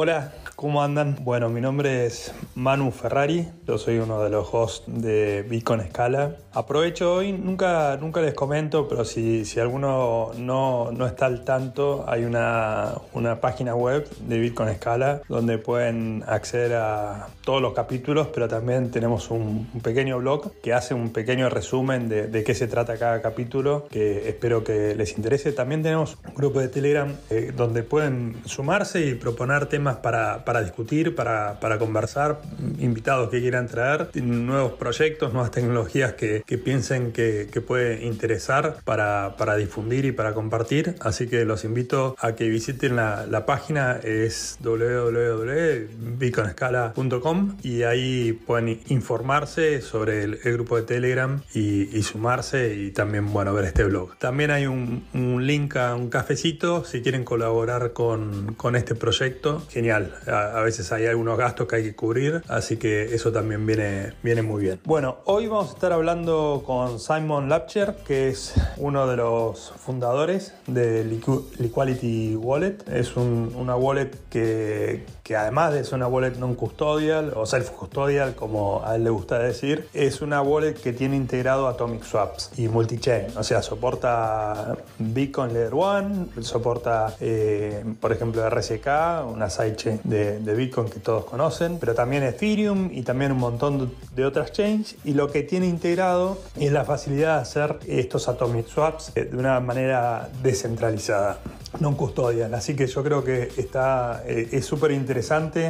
Hola, ¿cómo andan? Bueno, mi nombre es Manu Ferrari, yo soy uno de los hosts de Bitcoin Scala. Aprovecho hoy, nunca, nunca les comento, pero si, si alguno no, no está al tanto, hay una, una página web de Bitcoin Scala donde pueden acceder a todos los capítulos, pero también tenemos un, un pequeño blog que hace un pequeño resumen de, de, qué se trata cada capítulo, que espero que les interese. También tenemos un grupo de Telegram eh, donde pueden sumarse y proponer temas para, para discutir, para, para, conversar, invitados que quieran traer, nuevos proyectos, nuevas tecnologías que, que piensen que, que, puede interesar para, para, difundir y para compartir. Así que los invito a que visiten la, la página, es www.bitcoinescala.com y ahí pueden informarse sobre el, el grupo de Telegram y, y, sumarse y también, bueno, ver este blog. También hay un, un link a un cafecito si quieren colaborar con, con este proyecto. Genial. A, veces hay algunos gastos que hay que cubrir, así que eso también viene, viene muy bien. Bueno, hoy vamos a estar hablando con Simon Lapcher, que es uno de los fundadores de Liquality Wallet. Es un, una wallet que, que además de ser una wallet non custodial o self-custodial, como a él le gusta decir, es una wallet que tiene integrado Atomic Swaps y multichain. O sea, soporta Bitcoin Layer 1, soporta, eh, por ejemplo, RSK, una sidechain de, de, Bitcoin que todos conocen, pero también Ethereum y también un montón de otras chains. Y lo que tiene integrado es la facilidad de hacer estos Atomic Swaps de una manera descentralizada non custodial. Así que yo creo que está, eh, es súper interesante,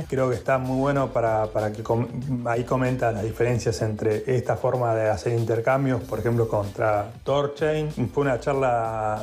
creo que está muy bueno para, para que com ahí comenta las diferencias entre esta forma de hacer intercambios, por ejemplo, contra Torchain. Fue una charla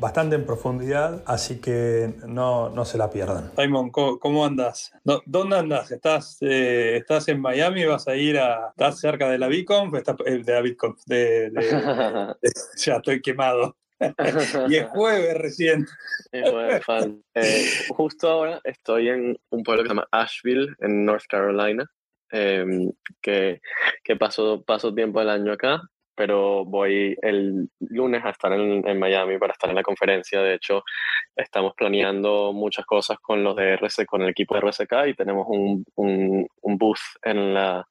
bastante en profundidad, así que no, no se la pierdan. Simon, ¿cómo, cómo andas? ¿Dónde andas? ¿Estás, eh, ¿Estás en Miami? ¿Vas a ir a... ¿Estás cerca de la Bitcoin? Eh, de la Bitcoin, de, de, de, ya estoy quemado. y es jueves recién. Es jueves, fan. Eh, justo ahora estoy en un pueblo que se llama Asheville, en North Carolina, eh, que, que paso, paso tiempo del año acá, pero voy el lunes a estar en, en, Miami para estar en la conferencia. De hecho, estamos planeando muchas cosas con los de RC, con el equipo de RSK y tenemos un, un, un booth en la,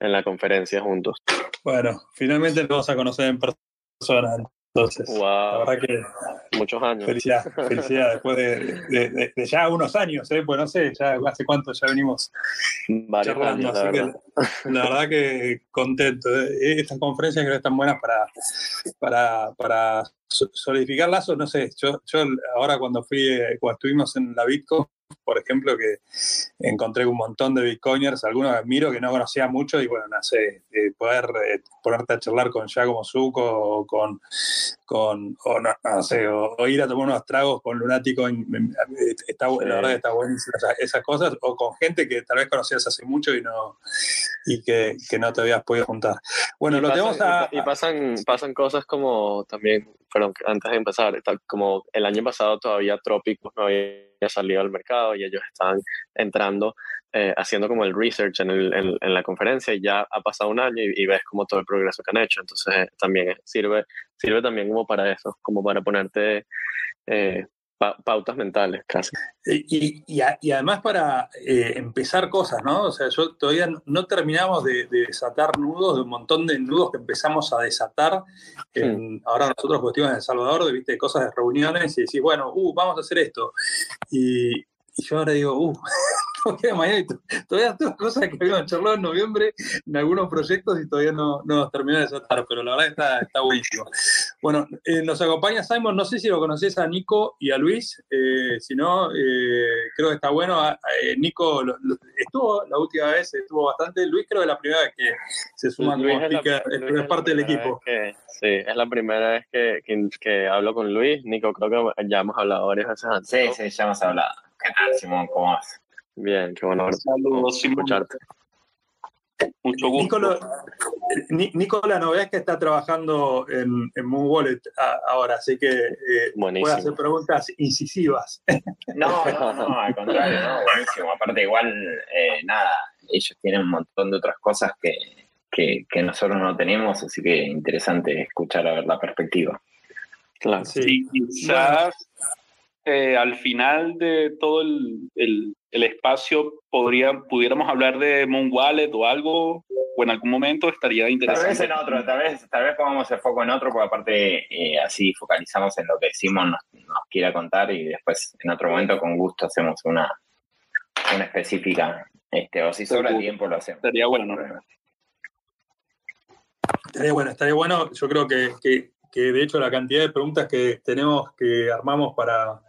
en la conferencia juntos. Bueno, finalmente nos vamos a conocer en persona. Entonces, wow. la verdad que. Muchos años. Felicidad, felicidad. Después de, de, de, de, ya unos años, ¿eh? pues no sé, ya hace cuánto ya venimos Varios charlando. años, así la que verdad. la verdad que contento. ¿eh? Estas conferencias creo que están buenas para, para, para solidificar lazos. No sé, yo, yo ahora cuando fui, eh, cuando estuvimos en la Bitcoin, por ejemplo, que encontré un montón de bitcoiners, algunos admiro que no conocía mucho y bueno, no sé, eh, poder eh, ponerte a charlar con Giacomo Zucco o con, con o no, no sé, o, o, ir a tomar unos tragos con Lunático, está, sí. la verdad que está buenísimo esas, esas, cosas, o con gente que tal vez conocías hace mucho y no y que, que no te habías podido juntar. Bueno, y lo pasan, tenemos a... Y pasan, pasan cosas como también, pero antes de empezar, como el año pasado todavía Trópicos no había salido al mercado y ellos estaban entrando, eh, haciendo como el research en, el, en, la conferencia y ya ha pasado un año y, ves como todo el progreso que han hecho. Entonces también sirve, sirve también como para eso, como para ponerte eh, pa pautas mentales casi. Y, y, y además para eh, empezar cosas, ¿no? O sea, yo todavía no terminamos de, de, desatar nudos, de un montón de nudos que empezamos a desatar. En, mm. Ahora nosotros cuestiones en El Salvador, de, ¿viste? cosas de reuniones y decís, bueno, uh, vamos a hacer esto. Y, y yo ahora digo, uh, todavía, tengo cosas que habíamos charlado en noviembre en algunos proyectos y todavía no, no nos terminó de desatar, pero la verdad está, está buenísimo. Bueno, eh, nos acompaña Simon, no sé si lo conoces a Nico y a Luis, eh, si no, eh, creo que está bueno. Eh, Nico lo, lo, estuvo la última vez, estuvo bastante, Luis creo que es la primera vez que se suma Luis como speaker, es, es, es parte del equipo. Que, sí, es la primera vez que, que, que, hablo con Luis, Nico creo que ya hemos hablado varias veces antes. Sí, sí, ya hemos hablado. ¿Qué tal, Simón? ¿Cómo vas? Bien, qué bueno Saludos, escucharte. Mucho gusto. Nicola, Nicola no ves que está trabajando en, en Moon Wallet ahora, así que eh, puede hacer preguntas incisivas. No, no, no, al contrario, no, buenísimo. Aparte, igual, eh, nada, ellos tienen un montón de otras cosas que, que, que, nosotros no tenemos, así que interesante escuchar a ver la perspectiva. Claro. Sí, quizás eh, al final de todo el, el, espacio podría, pudiéramos hablar de Moon Wallet o algo, o en algún momento estaría interesante. Tal vez en otro, tal vez, tal vez pongamos el foco en otro, porque aparte eh, así focalizamos en lo que Simon nos, nos, quiera contar y después en otro momento con gusto hacemos una, una específica, este, o si sobra tiempo lo hacemos. Estaría bueno, ¿no? Estaría bueno, estaría bueno. Yo creo que, que, que, de hecho la cantidad de preguntas que tenemos que armamos para,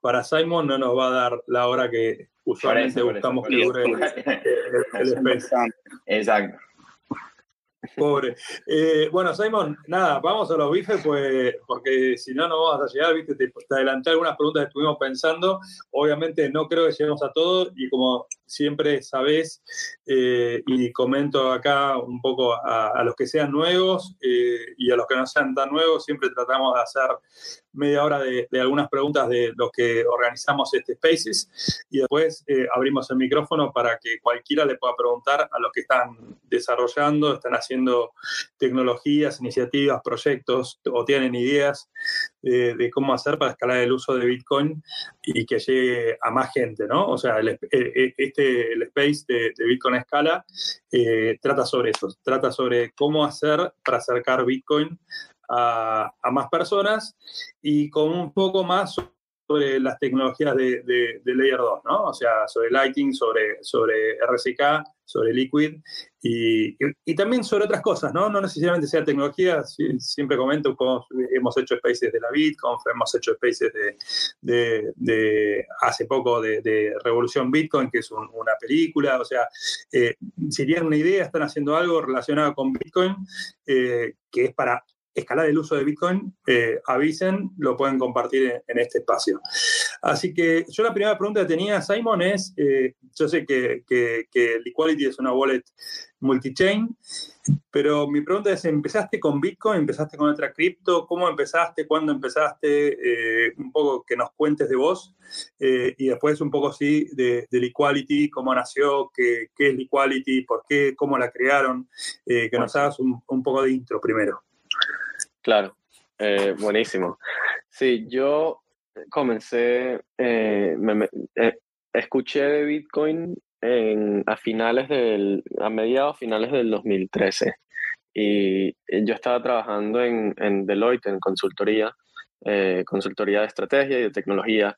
para Simon no nos va a dar la hora que usualmente buscamos que dure el, el. Exacto. Pobre. Eh, bueno, Simon, nada, vamos a los bifes, pues, porque si no, no vamos a llegar, viste, te, te, adelanté algunas preguntas que estuvimos pensando. Obviamente no creo que lleguemos a todo y como siempre sabés, eh, y comento acá un poco a, los que sean nuevos eh, y a los que no sean tan nuevos, siempre tratamos de hacer media hora de, de, algunas preguntas de los que organizamos este Spaces y después eh, abrimos el micrófono para que cualquiera le pueda preguntar a los que están desarrollando, están haciendo tecnologías, iniciativas, proyectos o tienen ideas de, cómo hacer para escalar el uso de Bitcoin y que llegue a más gente, ¿no? O sea, el, este, el space de, Bitcoin Escala eh, trata sobre eso, trata sobre cómo hacer para acercar Bitcoin a, a, más personas y con un poco más sobre las tecnologías de, Layer 2, ¿no? O sea, sobre Lighting, sobre, sobre RSK, sobre Liquid y, también sobre otras cosas, ¿no? No necesariamente sea tecnología, siempre comento, hemos hecho spaces de la BitConf, hemos hecho spaces de, de hace poco de, Revolución Bitcoin, que es un, una película, o sea, eh, si tienen una idea, están haciendo algo relacionado con Bitcoin, eh, que es para escalar el uso de Bitcoin, eh, avisen, lo pueden compartir en, en, este espacio. Así que yo la primera pregunta que tenía, Simon, es, eh, yo sé que, que, que es una wallet multi-chain, pero mi pregunta es, ¿empezaste con Bitcoin? ¿Empezaste con otra cripto? ¿Cómo empezaste? ¿Cuándo empezaste? Eh, un poco que nos cuentes de vos y después un poco sí de, de cómo nació, qué, qué, es Liquidity, por qué, cómo la crearon, que nos hagas un, un poco de intro primero. Claro, eh, buenísimo. Sí, yo comencé, eh, me, me, eh, escuché de Bitcoin en, a finales del, a mediados finales del 2013 y yo estaba trabajando en, en Deloitte, en consultoría, eh, consultoría de estrategia y de tecnología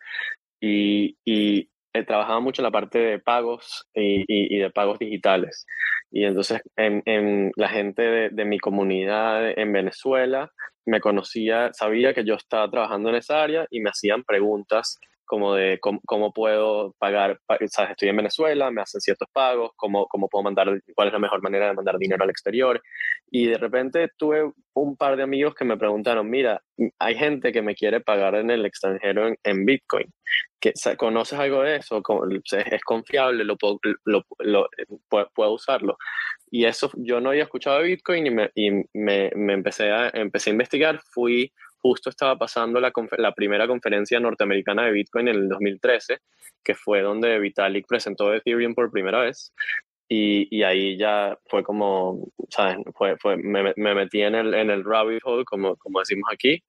y, y he trabajado mucho en la parte de pagos y, de pagos digitales. Y entonces en, en la gente de, de, mi comunidad en Venezuela me conocía, sabía que yo estaba trabajando en esa área y me hacían preguntas como de cómo, cómo, puedo pagar, sabes, estoy en Venezuela, me hacen ciertos pagos, cómo, cómo puedo mandar, cuál es la mejor manera de mandar dinero al exterior. Y de repente tuve un par de amigos que me preguntaron, mira, hay gente que me quiere pagar en el extranjero en, en Bitcoin. ¿Que, ¿Conoces algo de eso? ¿Es confiable? ¿Lo puedo, lo, lo, puedo, puedo usarlo? Y eso, yo no había escuchado de Bitcoin y me, y me, me empecé, a, empecé a investigar. Fui justo estaba pasando la, la, primera conferencia norteamericana de Bitcoin en el 2013, que fue donde Vitalik presentó Ethereum por primera vez. Y, y ahí ya fue como, ¿sabes? Fue, fue, me, me, metí en el, en el rabbit hole, como, como decimos aquí,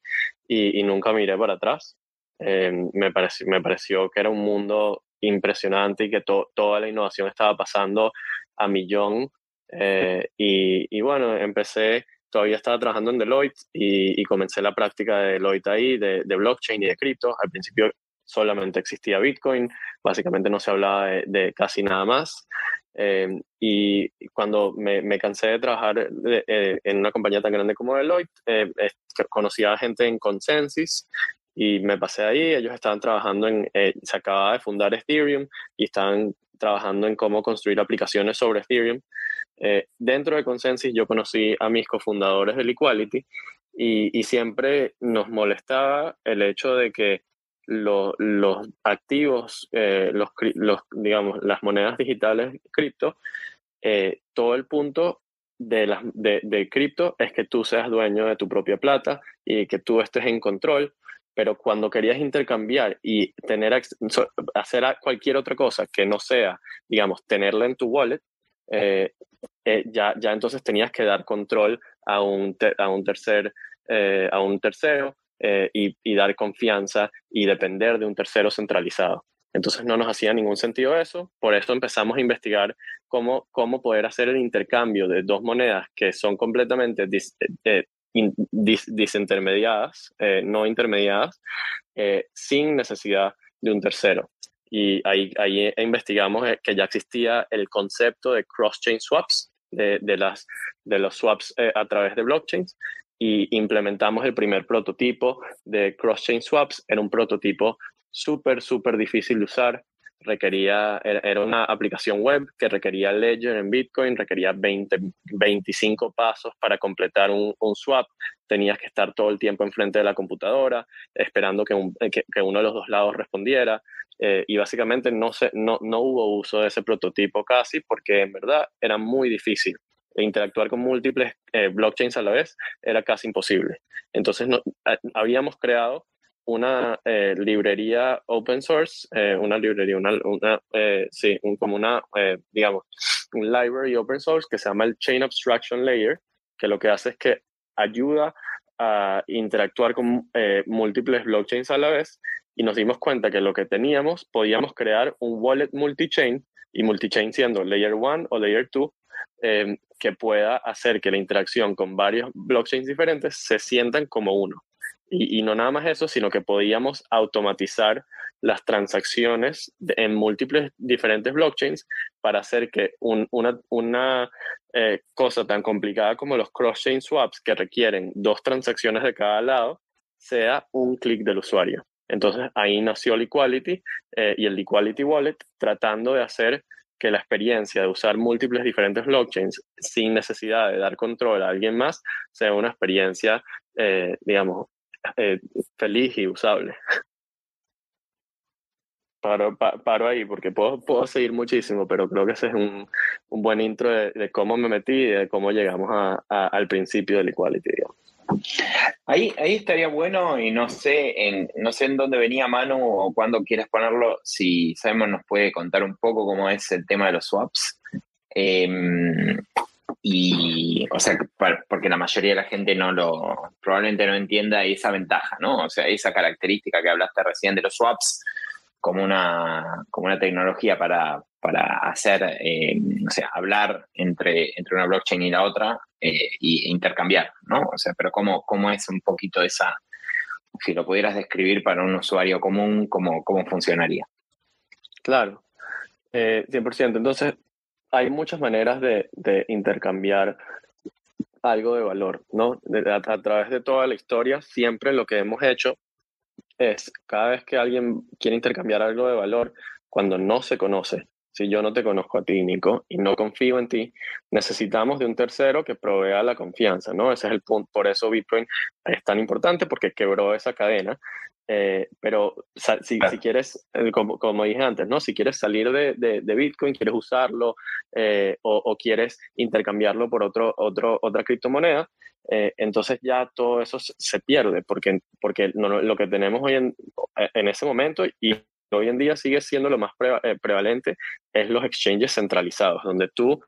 y, y nunca miré para atrás. Eh, me, pareció, me pareció que era un mundo impresionante y que to, toda la innovación estaba pasando a millón. Eh, y, y bueno, empecé todavía estaba trabajando en Deloitte y, y comencé la práctica de Deloitte ahí, de, de blockchain y de cripto. Al principio solamente existía Bitcoin, básicamente no se hablaba de, de casi nada más. Eh, y cuando me, me, cansé de trabajar de, eh, en una compañía tan grande como Deloitte, eh, conocía a gente en Consensus y me pasé ahí. Ellos estaban trabajando en, eh, se acababa de fundar Ethereum y estaban trabajando en cómo construir aplicaciones sobre Ethereum. Eh, dentro de Consensus yo conocí a mis cofundadores de Liquality y, y siempre nos molestaba el hecho de que lo, los activos, eh, los, los, digamos, las monedas digitales cripto, eh, todo el punto de, las, de, de cripto es que tú seas dueño de tu propia plata y que tú estés en control, pero cuando querías intercambiar y tener hacer cualquier otra cosa que no sea, digamos, tenerla en tu wallet, eh, eh, ya, ya entonces tenías que dar control a un, a un tercer, eh, a un tercero eh, y, dar confianza y depender de un tercero centralizado. Entonces no nos hacía ningún sentido eso, por eso empezamos a investigar cómo, cómo poder hacer el intercambio de dos monedas que son completamente eh, disintermediadas, no intermediadas, sin necesidad de un tercero. Y ahí, ahí investigamos que ya existía el concepto de cross-chain swaps, de, de, las, de los swaps a través de blockchains, y implementamos el primer prototipo de cross-chain swaps. Era un prototipo súper, súper difícil de usar. Requería, era una aplicación web que requería Ledger en Bitcoin, requería 20, 25 pasos para completar un, swap. Tenías que estar todo el tiempo enfrente de la computadora, esperando que, que, uno de los dos lados respondiera. Eh, y básicamente no, se, no, no hubo uso de ese prototipo casi porque en verdad era muy difícil interactuar con múltiples eh, blockchains a la vez era casi imposible. Entonces no, habíamos creado una eh, librería open source, eh, una librería, una, una sí, un, como una, digamos, un library open source que se llama el Chain Abstraction Layer, que lo que hace es que ayuda a interactuar con múltiples blockchains a la vez y nos dimos cuenta que lo que teníamos, podíamos crear un wallet multi-chain y multi-chain siendo layer 1 o layer 2 Em, que pueda hacer que la interacción con varios blockchains diferentes se sientan como uno. Y, no nada más eso, sino que podíamos automatizar las transacciones en múltiples diferentes blockchains para hacer que una, eh, cosa tan complicada como los cross-chain swaps que requieren dos transacciones de cada lado sea un clic del usuario. Entonces ahí nació el Equality eh, y el Equality Wallet tratando de hacer que la experiencia de usar múltiples diferentes blockchains sin necesidad de dar control a alguien más sea una experiencia, eh, digamos, eh, feliz y usable. Paro, paro ahí porque puedo, puedo seguir muchísimo, pero creo que ese es un, un buen intro de, cómo me metí y de cómo llegamos a, al principio del Equality. Ahí, ahí estaría bueno y no sé en, no sé en dónde venía Manu o cuándo quieres ponerlo, si sabemos nos puede contar un poco cómo es el tema de los swaps. Em, y, o sea, porque la mayoría de la gente no lo, probablemente no entienda esa ventaja, ¿no? O sea, esa característica que hablaste recién de los swaps como una, como una tecnología para, para hacer, eh, o sea, hablar entre, entre una blockchain y la otra eh, e intercambiar, ¿no? O sea, pero ¿cómo, ¿cómo es un poquito esa, si lo pudieras describir para un usuario común, cómo, cómo funcionaría? Claro, eh, 100%. Entonces, hay muchas maneras de, de intercambiar algo de valor, ¿no? a, través de toda la historia, siempre lo que hemos hecho es, cada vez que alguien quiere intercambiar algo de valor, cuando no se conoce, si yo no te conozco a ti, Nico, y no confío en ti, necesitamos de un tercero que provea la confianza, ¿no? Ese es el punto. Por eso Bitcoin es tan importante, porque quebró esa cadena. Eh, pero si, si quieres, eh, como, como, dije antes, ¿no? Si quieres salir de, de, Bitcoin, quieres usarlo eh, o, quieres intercambiarlo por otro, otro, otra criptomoneda, entonces ya todo eso se pierde, porque, porque lo que tenemos hoy en, en ese momento y hoy en día sigue siendo lo más eh, prevalente, es los exchanges centralizados, donde tú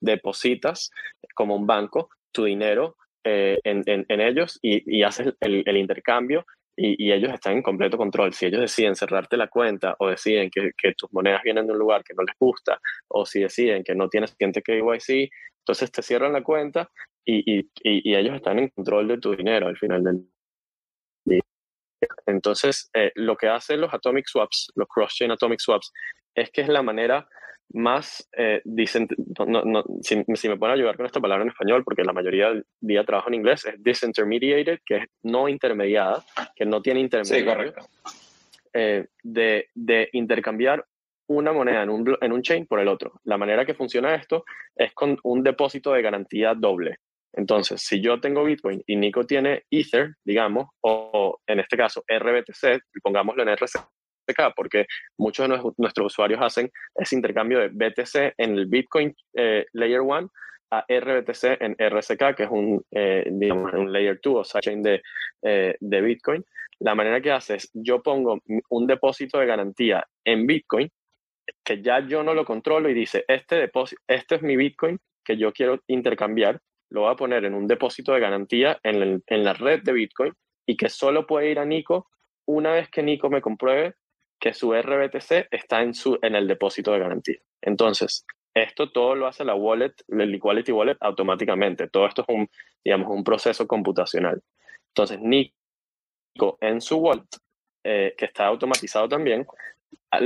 depositas como un banco tu dinero eh, en, ellos y, haces el, intercambio y, ellos están en completo control. Si ellos deciden cerrarte la cuenta o deciden que, tus monedas vienen de un lugar que no les gusta o si deciden que no tienes cliente KYC, entonces te cierran la cuenta y, y, ellos están en control de tu dinero al final del entonces, eh, lo que hacen los atomic swaps, los cross-chain atomic swaps, es que es la manera más, eh, no, si, me pueden ayudar con esta palabra en español, porque la mayoría del día trabajo en inglés, es disintermediated, que es no intermediada, que no tiene intermediario, eh, de, de, intercambiar una moneda en un, en un chain por el otro. La manera que funciona esto es con un depósito de garantía doble. Entonces, si yo tengo Bitcoin y Nico tiene Ether, digamos, o, en este caso RBTC, pongámoslo en RCK, porque muchos de nuestros usuarios hacen ese intercambio de BTC en el Bitcoin eh, Layer 1 a RBTC en RCK, que es un, eh, digamos, un Layer 2 o sidechain de, eh, de Bitcoin. La manera que hace es, yo pongo un depósito de garantía en Bitcoin, que ya yo no lo controlo y dice, este depósito, este es mi Bitcoin que yo quiero intercambiar lo voy a poner en un depósito de garantía en, en la red de Bitcoin y que solo puede ir a Nico una vez que Nico me compruebe su RBTC está en, su, en el depósito de garantía. Entonces, esto todo lo hace la wallet, el Equality Wallet automáticamente. Todo esto es un, digamos, un proceso computacional. Entonces, Nico en su wallet, eh, que está automatizado también,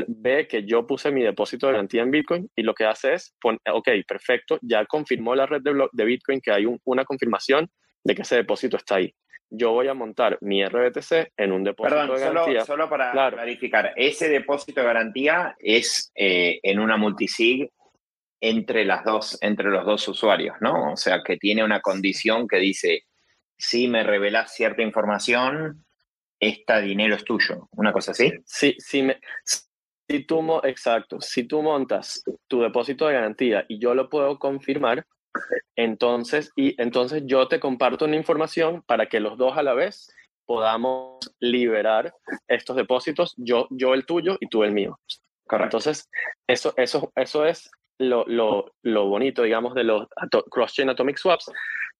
ve que yo puse mi depósito de garantía en Bitcoin y lo que hace es, ok, perfecto, ya confirmó la red de, de Bitcoin que hay una confirmación de que ese depósito está ahí. Yo voy a montar mi RBTC en un depósito de garantía. Solo, para clarificar, ese depósito de garantía es eh, en una multisig entre, las dos, entre los dos usuarios, ¿no? O sea, que tiene una condición que dice, si me revelas cierta información, este dinero es tuyo. ¿Una cosa así? Sí, sí. Me, si tú, exacto, si tú montas tu depósito de garantía y yo lo puedo confirmar, entonces, y entonces yo te comparto una información para que los dos a la vez podamos liberar estos depósitos, yo, yo el tuyo y tú el mío. Entonces, eso, eso, eso es lo, lo, lo bonito, digamos, de los cross-chain atomic swaps,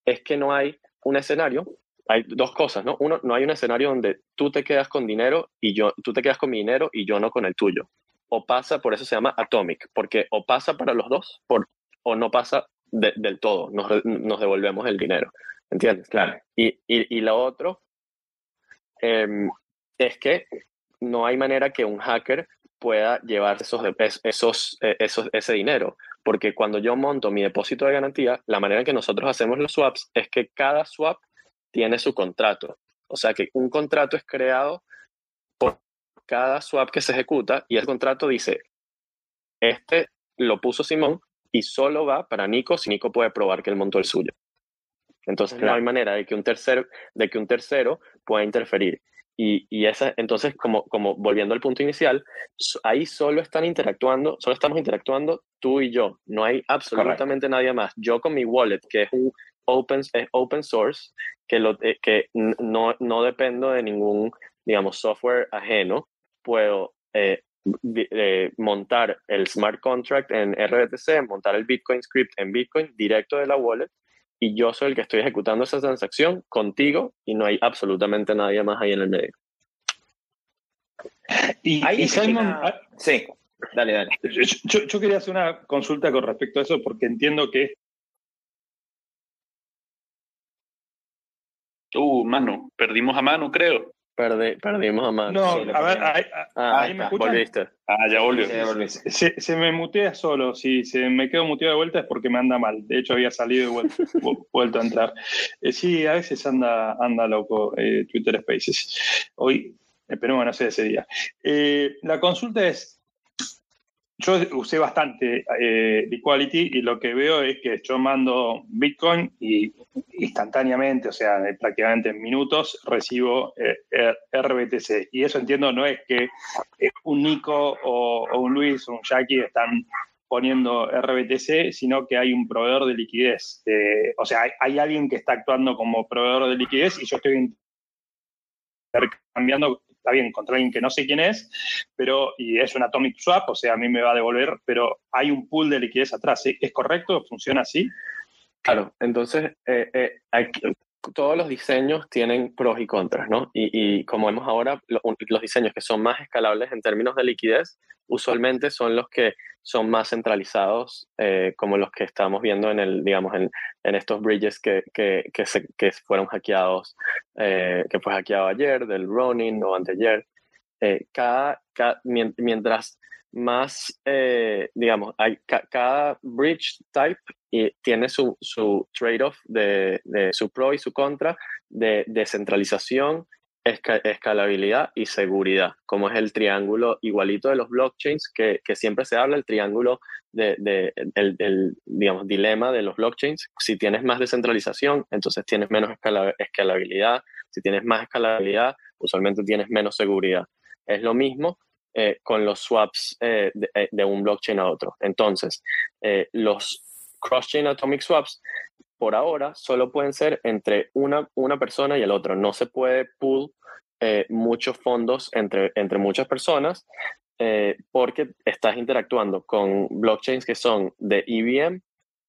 es que no hay un escenario, hay dos cosas, ¿no? Uno, no hay un escenario donde tú te quedas con dinero y yo, tú te quedas con mi dinero y yo no con el tuyo. O pasa, por eso se llama atomic, porque o pasa para los dos por, o no pasa del todo, nos, nos, devolvemos el dinero, ¿entiendes? Claro. Y, y, y lo otro em, es que no hay manera que un hacker pueda llevar esos, esos, eh, esos, ese dinero. Porque cuando yo monto mi depósito de garantía, la manera en que nosotros hacemos los swaps es que cada swap tiene su contrato. O sea que un contrato es creado por cada swap que se ejecuta y el contrato dice, este lo puso Simón y solo va para Nico si Nico puede probar que él montó el suyo. Entonces no hay manera de que un tercero, de que un tercero pueda interferir. Y, y, esa, entonces, como, como volviendo al punto inicial, ahí solo están interactuando, solo estamos interactuando tú y yo. No hay absolutamente nadie más. Yo con mi wallet, que es un open, es open source, que, lo, eh, que no, no dependo de ningún, digamos, software ajeno, puedo eh, eh, montar el smart contract en RBTC, montar el Bitcoin script en Bitcoin directo de la wallet y yo soy el que estoy ejecutando esa transacción contigo y no hay absolutamente nadie más ahí en el medio. Y, Simon, ah, sí, dale, dale. Yo, yo, quería hacer una consulta con respecto a eso porque entiendo que... Uh, mano, perdimos a mano, creo perdimos a Max. No, a ver, ahí, ah, ahí me escuchan. Volviste. Ah, ya volvió. Se, se, me mutea solo. Si se me quedo muteado de vuelta es porque me anda mal. De hecho, había salido y vuelto, vuelto a entrar. Eh, sí, a veces anda, anda loco eh, Twitter Spaces. Hoy, esperemos que no sea ese día. Eh, la consulta es, yo usé bastante eh, Equality y lo que veo es que yo mando Bitcoin y instantáneamente, o sea, prácticamente en minutos, recibo eh, RBTC. Y eso entiendo no es que eh, un Nico o, un Luis o un Jackie están poniendo RBTC, sino que hay un proveedor de liquidez. o sea, hay, hay, alguien que está actuando como proveedor de liquidez y yo estoy intercambiando está bien, contra alguien que no sé quién es, pero y es un atomic swap, o sea, a mí me va a devolver, pero hay un pool de liquidez atrás. ¿Es correcto? ¿Funciona así? Claro, entonces eh, eh, todos los diseños tienen pros y contras, ¿no? Y, como vemos ahora, los diseños que son más escalables en términos de liquidez, usualmente son los que son más centralizados, eh, como los que estamos viendo en el, digamos, en, estos bridges que, que, que, se, que fueron hackeados, eh, que fue hackeado ayer, del Ronin o anteayer. Eh, cada, mientras más, digamos, hay, cada bridge type y tiene su, su trade-off de, de, su pro y su contra de descentralización escalabilidad y seguridad, como es el triángulo igualito de los blockchains, que, que siempre se habla, el triángulo de, de el, digamos, dilema de los blockchains. Si tienes más descentralización, entonces tienes menos escalabilidad. Si tienes más escalabilidad, usualmente tienes menos seguridad. Es lo mismo eh, con los swaps eh, eh, de, un blockchain a otro. Entonces, los cross-chain atomic swaps por ahora solo pueden ser entre una, una persona y el otro. No se puede pool muchos fondos entre, entre muchas personas porque estás interactuando con blockchains que son de EVM,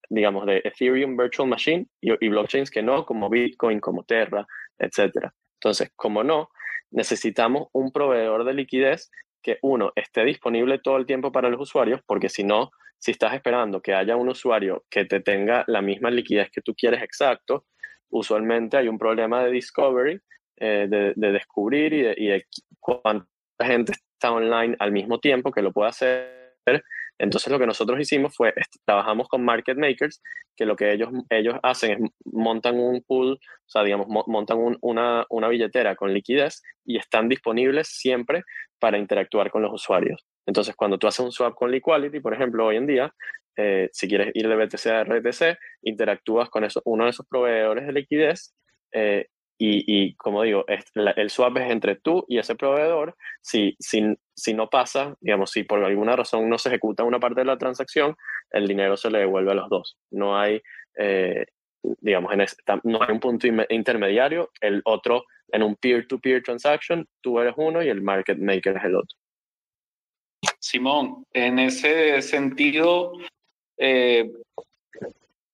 digamos, de Ethereum Virtual Machine y, y blockchains que no, como Bitcoin, como Terra, etc. Entonces, como no, necesitamos un proveedor de liquidez que uno esté disponible todo el tiempo para los usuarios, porque si no, si estás esperando que haya un usuario que te tenga la misma liquidez que tú quieres exacto, usualmente hay un problema de discovery, eh, de, descubrir y de, y de cuánta gente está online al mismo tiempo que lo puede hacer. Entonces lo que nosotros hicimos fue, trabajamos con market makers, que lo que ellos, ellos hacen es montan un pool, o sea, digamos, montan una, una billetera con liquidez y están disponibles siempre para interactuar con los usuarios. Entonces, cuando tú haces un swap con Liquality, por ejemplo, hoy en día, eh, si quieres ir de BTC a RTC, interactúas con eso, uno de esos proveedores de liquidez eh, y, como digo, el swap es entre tú y ese proveedor. Si, si, si no pasa, digamos, si por alguna razón no se ejecuta una parte de la transacción, el dinero se le devuelve a los dos. No hay, eh, digamos, no hay un punto intermediario. El otro, en un peer-to-peer transaction, tú eres uno y el market maker es el otro. Simón, en ese sentido, eh,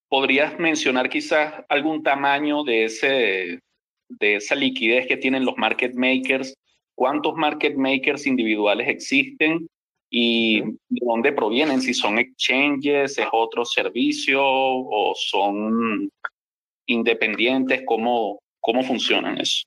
¿podrías mencionar quizás algún tamaño de ese de esa liquidez que tienen los market makers, cuántos market makers individuales existen y de dónde provienen, si son exchanges, es otro servicio o son independientes, cómo, cómo funcionan eso.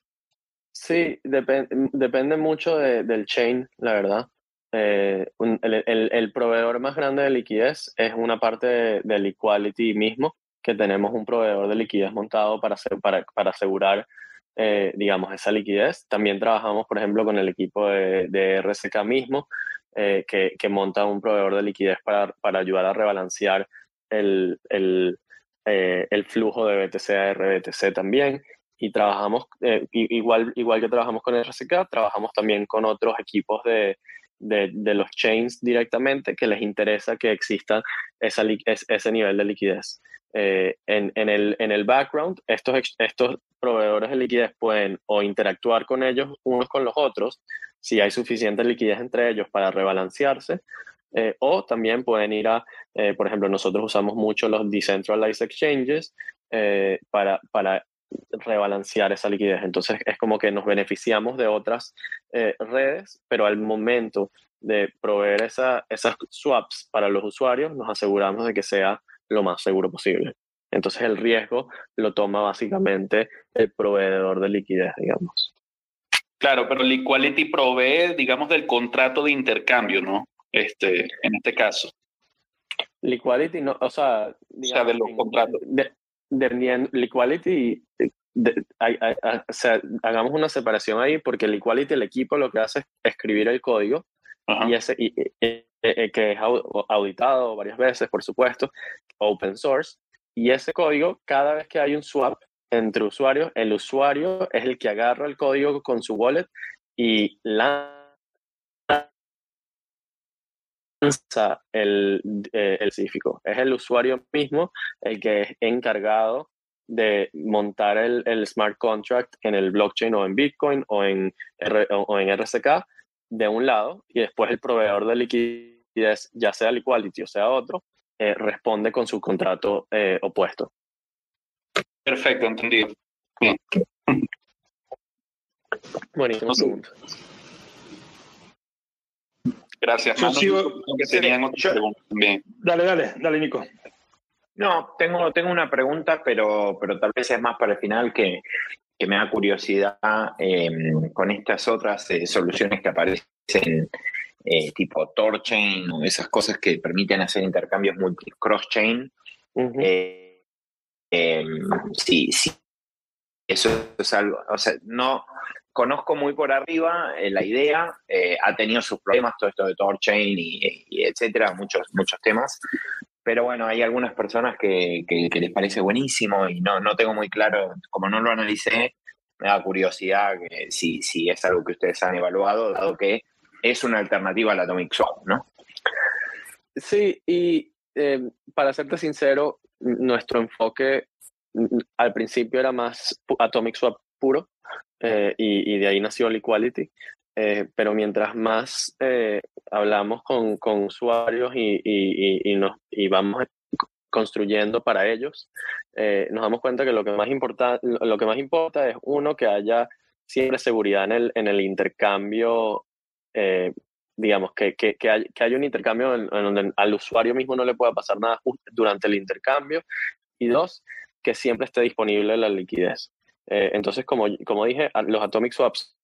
Sí, depende mucho del chain, la verdad. Eh, el, proveedor más grande de liquidez es una parte de, del equality mismo, que tenemos un proveedor de liquidez montado para, para, para asegurar eh, digamos, esa liquidez. También trabajamos, por ejemplo, con el equipo de, de RSK mismo, eh, que, que, monta un proveedor de liquidez para, para ayudar a rebalancear el, el, eh, el, flujo de BTC a RBTC también. Y trabajamos, igual, igual que trabajamos con RSK, trabajamos también con otros equipos de, de, de los chains directamente que les interesa que exista esa, ese nivel de liquidez. En, en, el, en el background, estos, estos proveedores de liquidez pueden o interactuar con ellos unos con los otros, si hay suficiente liquidez entre ellos para rebalancearse, eh, o también pueden ir a, eh, por ejemplo, nosotros usamos mucho los decentralized exchanges eh, para, para rebalancear esa liquidez. Entonces es como que nos beneficiamos de otras redes, pero al momento de proveer esa, esas swaps para los usuarios, nos aseguramos de que sea lo más seguro posible. Entonces el riesgo lo toma básicamente el proveedor de liquidez, digamos. Claro, pero Liquality provee, digamos, del contrato de intercambio, ¿no? Este, en este caso. Liquality, no, o sea, digamos, de los contratos. De, de, Liquality, hagamos una separación ahí porque Liquality, el equipo, lo que hace es escribir el código y ese que es auditado varias veces, por supuesto, open source, y ese código, cada vez que hay un swap entre usuarios, el usuario es el que agarra el código con su wallet y lanza el, eh, el cífico. Es el usuario mismo el que es encargado de montar el, el, smart contract en el blockchain o en Bitcoin o en, o en RSK de un lado y después el proveedor de liquidez, ya sea Liquidity o sea otro, eh, responde con su contrato eh, opuesto. Perfecto, entendido. Bien. Buenísimo Gracias. Yo sigo, Dale, dale, dale, Nico. No, tengo, tengo una pregunta, pero, pero tal vez es más para el final que, que me da curiosidad em, con estas otras eh, soluciones que aparecen eh, tipo Torchain o esas cosas que permiten hacer intercambios multi cross-chain. Eh, em, sí, sí, eso es algo, o sea, no conozco muy por arriba eh, la idea, ha tenido sus problemas todo esto de Torchain y, y, etcétera, muchos, muchos temas, pero bueno, hay algunas personas que, que, les parece buenísimo y no, no tengo muy claro, como no lo analicé, me da curiosidad que si, si es algo que ustedes han evaluado, dado que es una alternativa al Atomic Swap, ¿no? Sí, y eh, para serte sincero, nuestro enfoque al principio era más Atomic Swap puro eh, y, de ahí nació Liquality. Eh, pero mientras más hablamos con, usuarios y, y, nos, y vamos construyendo para ellos, nos damos cuenta que lo que más importa, lo que más importa es uno que haya siempre seguridad en el, en el intercambio, eh, digamos, que, que, que, hay, que, haya un intercambio en, donde al usuario mismo no le pueda pasar nada durante el intercambio. Y dos, que siempre esté disponible la liquidez. Eh, entonces, como, como dije, los atomic swaps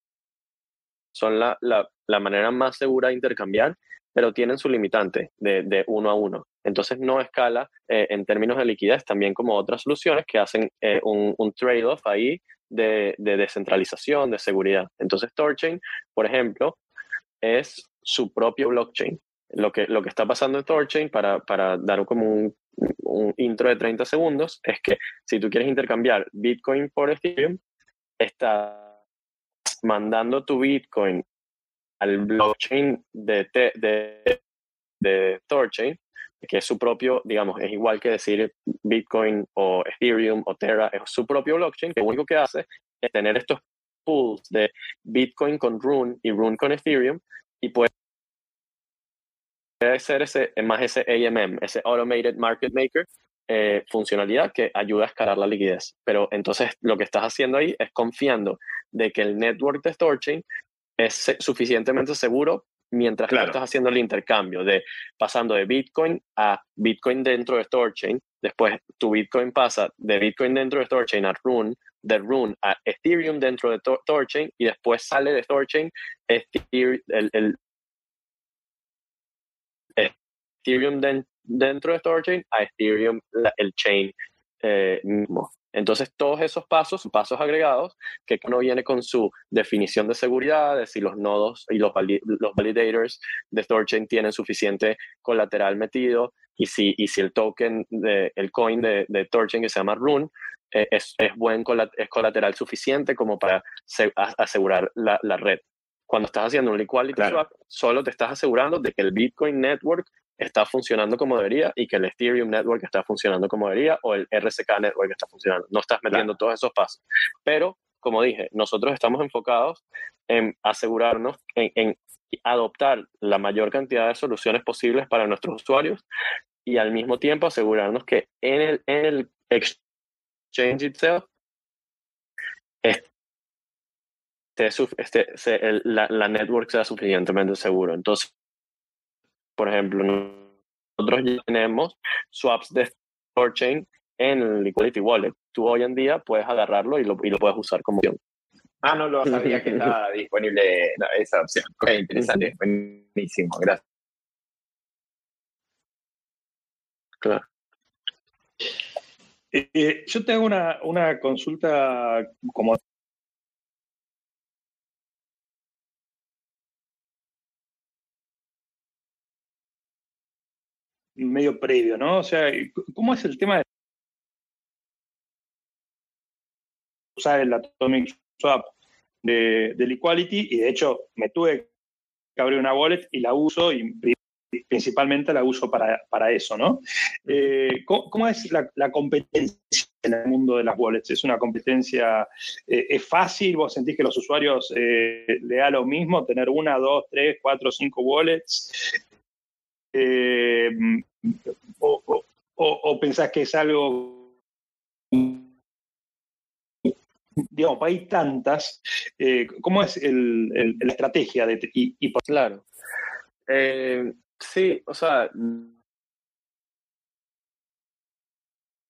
son la, la, la, manera más segura de intercambiar, pero tienen su limitante de, de uno a uno. Entonces no escala eh, en términos de liquidez, también como otras soluciones que hacen eh, un, un trade-off ahí de, de, descentralización, de seguridad. Entonces Torchain, por ejemplo, es su propio blockchain. Lo que, lo que está pasando en Torchain, para, para dar como un, intro de 30 segundos, es que si tú quieres intercambiar Bitcoin por Ethereum, estás mandando tu Bitcoin al blockchain de, de, de Thorchain, que es su propio, digamos, es igual que decir Bitcoin o Ethereum o Terra, es su propio blockchain, que lo único que hace es tener estos pools de Bitcoin con Rune y Rune con Ethereum y puede ser ese, más ese AMM, ese Automated Market Maker, eh, funcionalidad que ayuda a escalar la liquidez. Pero entonces lo que estás haciendo ahí es confiando de que el network de Thorchain es suficientemente seguro mientras claro. estás haciendo el intercambio de pasando de Bitcoin a Bitcoin dentro de Thorchain. Después tu Bitcoin pasa de Bitcoin dentro de Thorchain a Rune, de Rune a Ethereum dentro de Thorchain y después sale de Thorchain el, el Ethereum dentro de Thorchain a Ethereum el chain eh, mismo. Entonces, todos esos pasos, pasos agregados, que uno viene con su definición de seguridad, de si los nodos y los, los validators de Thorchain tienen suficiente colateral metido y si, y si el token, de, el coin de, de Thorchain que se llama Rune, es, es, buen es colateral suficiente como para asegurar la, la, red. Cuando estás haciendo un liquidity claro. swap, solo te estás asegurando de que el Bitcoin Network está funcionando como debería y que el Ethereum Network está funcionando como debería o el RSK Network está funcionando. No estás metiendo claro. todos esos pasos. Pero, como dije, nosotros estamos enfocados en asegurarnos, en, en, adoptar la mayor cantidad de soluciones posibles para nuestros usuarios y al mismo tiempo asegurarnos que en el, en el exchange itself este, este, el, la, la network sea suficientemente seguro. Entonces, por ejemplo, nosotros ya tenemos swaps de Thorchain en Liquidity Wallet. Tú hoy en día puedes agarrarlo y lo, y lo puedes usar como opción. Ah, no lo sabía que estaba disponible esa opción. Ok, interesante. Buenísimo, gracias. Claro. Eh, yo tengo una, una consulta como medio previo, ¿no? O sea, ¿cómo es el tema de usar el Atomic Swap de, del Equality? Y de hecho, me tuve que abrir una wallet y la uso y principalmente la uso para, para eso, ¿no? Eh, ¿cómo, ¿cómo, es la, competencia en el mundo de las wallets? ¿Es una competencia, eh, es fácil? ¿Vos sentís que los usuarios eh, le da lo mismo tener una, dos, tres, cuatro, cinco wallets? O, o, pensás que es algo, digamos, hay tantas, ¿cómo es el, la estrategia de... Y, por... Claro. Sí, o sea,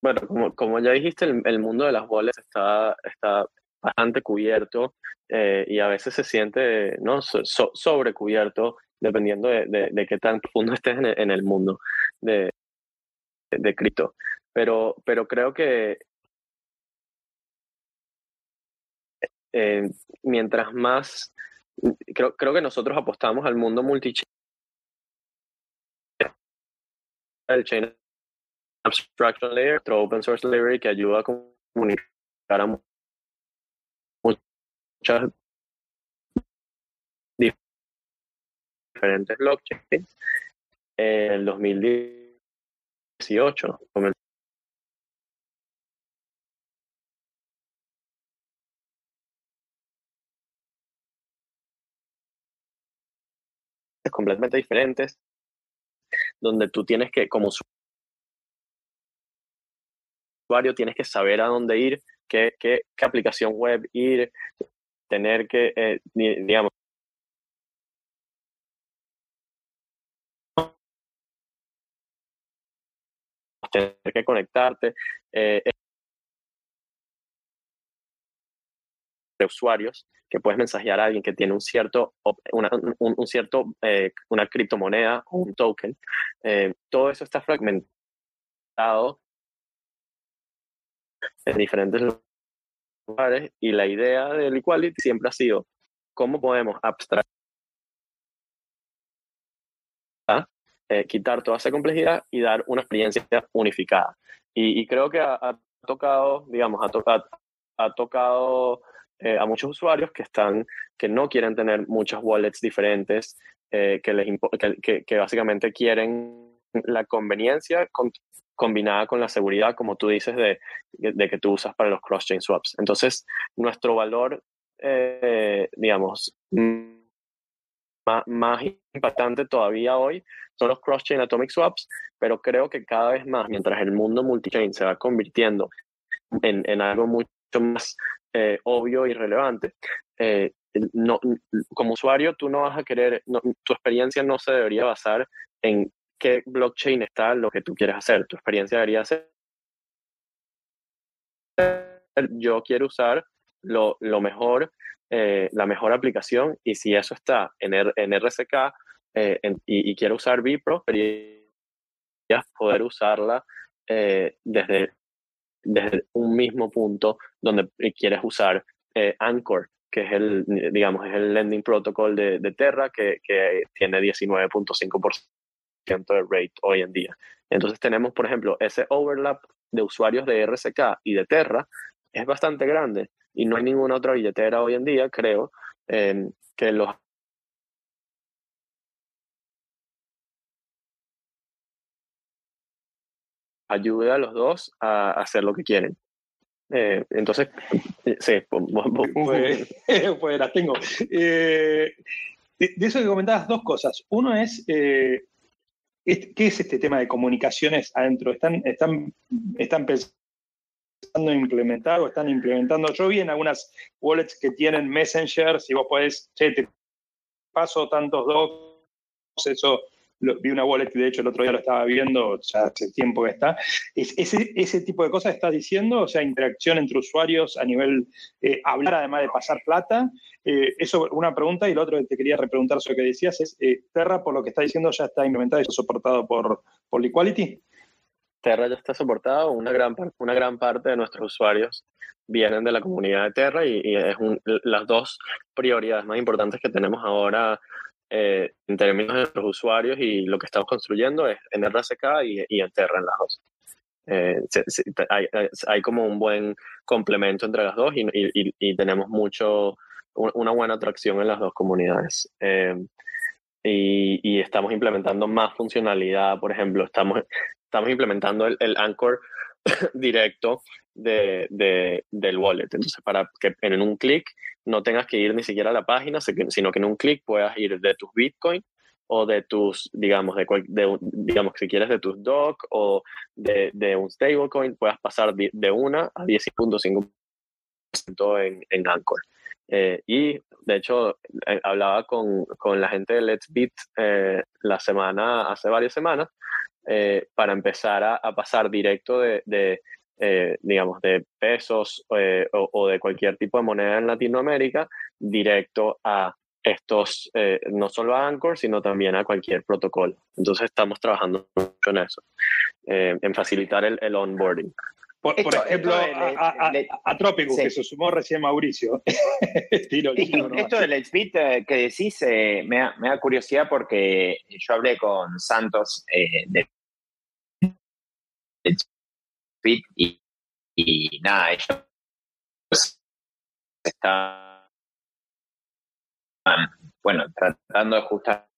bueno, como, como ya dijiste, el, el, mundo de las bolas está, está bastante cubierto eh, y a veces se siente ¿no? So, sobrecubierto dependiendo de, de, qué tan profundo estés en el, mundo de, de. Pero, pero creo que eh, mientras más, creo, creo que nosotros apostamos al mundo multichain, el Chain Abstraction Layer, nuestro Open Source Library que ayuda a comunicar a muchas diferentes blockchains. En el 2018 comenzó completamente diferentes, donde tú tienes que, como usuario tienes que saber a dónde ir, qué, qué, qué aplicación web ir, tener que, eh, digamos, tener que conectarte. Eh, de usuarios que puedes mensajear a alguien que tiene un cierto, una, un, cierto, eh, una criptomoneda o un token. Eh, todo eso está fragmentado en diferentes lugares y la idea del Equality siempre ha sido cómo podemos abstraer, eh, quitar toda esa complejidad y dar una experiencia unificada. Y, creo que ha, tocado, digamos, ha, tocado ha tocado eh, a muchos usuarios que, están, que no quieren tener muchas wallets diferentes, eh, que, les que, básicamente quieren la conveniencia combinada con la seguridad, como tú dices, de, de que tú usas para los cross-chain swaps. Entonces, nuestro valor, eh, digamos, más, más impactante todavía hoy son los cross-chain atomic swaps, pero creo que cada vez más, mientras el mundo multi-chain se va convirtiendo en, en algo mucho más eh, obvio y relevante. Eh, no, como usuario, tú no vas a querer, tu experiencia no se debería basar en qué blockchain está lo que tú quieres hacer. Tu experiencia debería ser, yo quiero usar lo, mejor, eh, la mejor aplicación y si eso está en, en RCK y, quiero usar Vipro, poder usarla desde desde un mismo punto donde quieres usar eh, Anchor, que es el, digamos, es el lending protocol de, Terra, que, que tiene 19.5% de rate hoy en día. Entonces tenemos, por ejemplo, ese overlap de usuarios de RCK y de Terra es bastante grande y no hay ninguna otra billetera hoy en día, creo, eh, que los ayude a los dos a hacer lo que quieren. Eh, entonces, eh, sí, pues, las tengo. Eh, de, eso que comentabas, dos cosas. Uno es, ¿qué es este tema de comunicaciones adentro? ¿Están, están, están pensando en implementar o están implementando? Yo vi en algunas wallets que tienen Messenger, si vos podés, che, te paso tantos dos, eso vi una wallet de hecho el otro día lo estaba viendo, ya hace tiempo que está. ¿Es, ese, ese tipo de cosas estás diciendo? O sea, interacción entre usuarios a nivel eh, hablar además de pasar plata. Eh, eso, una pregunta. Y lo otro que te quería repreguntar sobre lo que decías es, eh, ¿Terra, por lo que está diciendo, ya está implementado y está soportado por, por Liquality? Terra ya está soportado. Una gran, una gran parte de nuestros usuarios vienen de la comunidad de Terra y, es las dos prioridades más importantes que tenemos ahora eh, en términos de los usuarios y lo que estamos construyendo es en RSK y, y en Terra en las dos. Eh, hay, como un buen complemento entre las dos y, y, tenemos mucho, una buena atracción en las dos comunidades. Eh, y, estamos implementando más funcionalidad, por ejemplo, estamos, estamos implementando el, el Anchor directo de, de, del wallet. Entonces, para que en un clic no tengas que ir ni siquiera a la página, sino que en un clic puedas ir de tus Bitcoin o de tus, digamos, de, digamos, si quieres de tus DOC o de, de un stablecoin, puedas pasar de, una a 10.5% en, en Anchor. Eh, y de hecho, eh, hablaba con, con, la gente de Let's Beat eh, la semana, hace varias semanas, para empezar a, a pasar directo de, de eh, digamos, de pesos eh, o, de cualquier tipo de moneda en Latinoamérica directo a estos, eh, no solo a Anchor, sino también a cualquier protocolo. Entonces estamos trabajando mucho en eso, en facilitar el, el onboarding. Por, ejemplo, a, a, Trópico, que se sumó recién Mauricio. esto del Speed que decís me da, me, da, curiosidad porque yo hablé con Santos de y, nada, ellos están, bueno, tratando justamente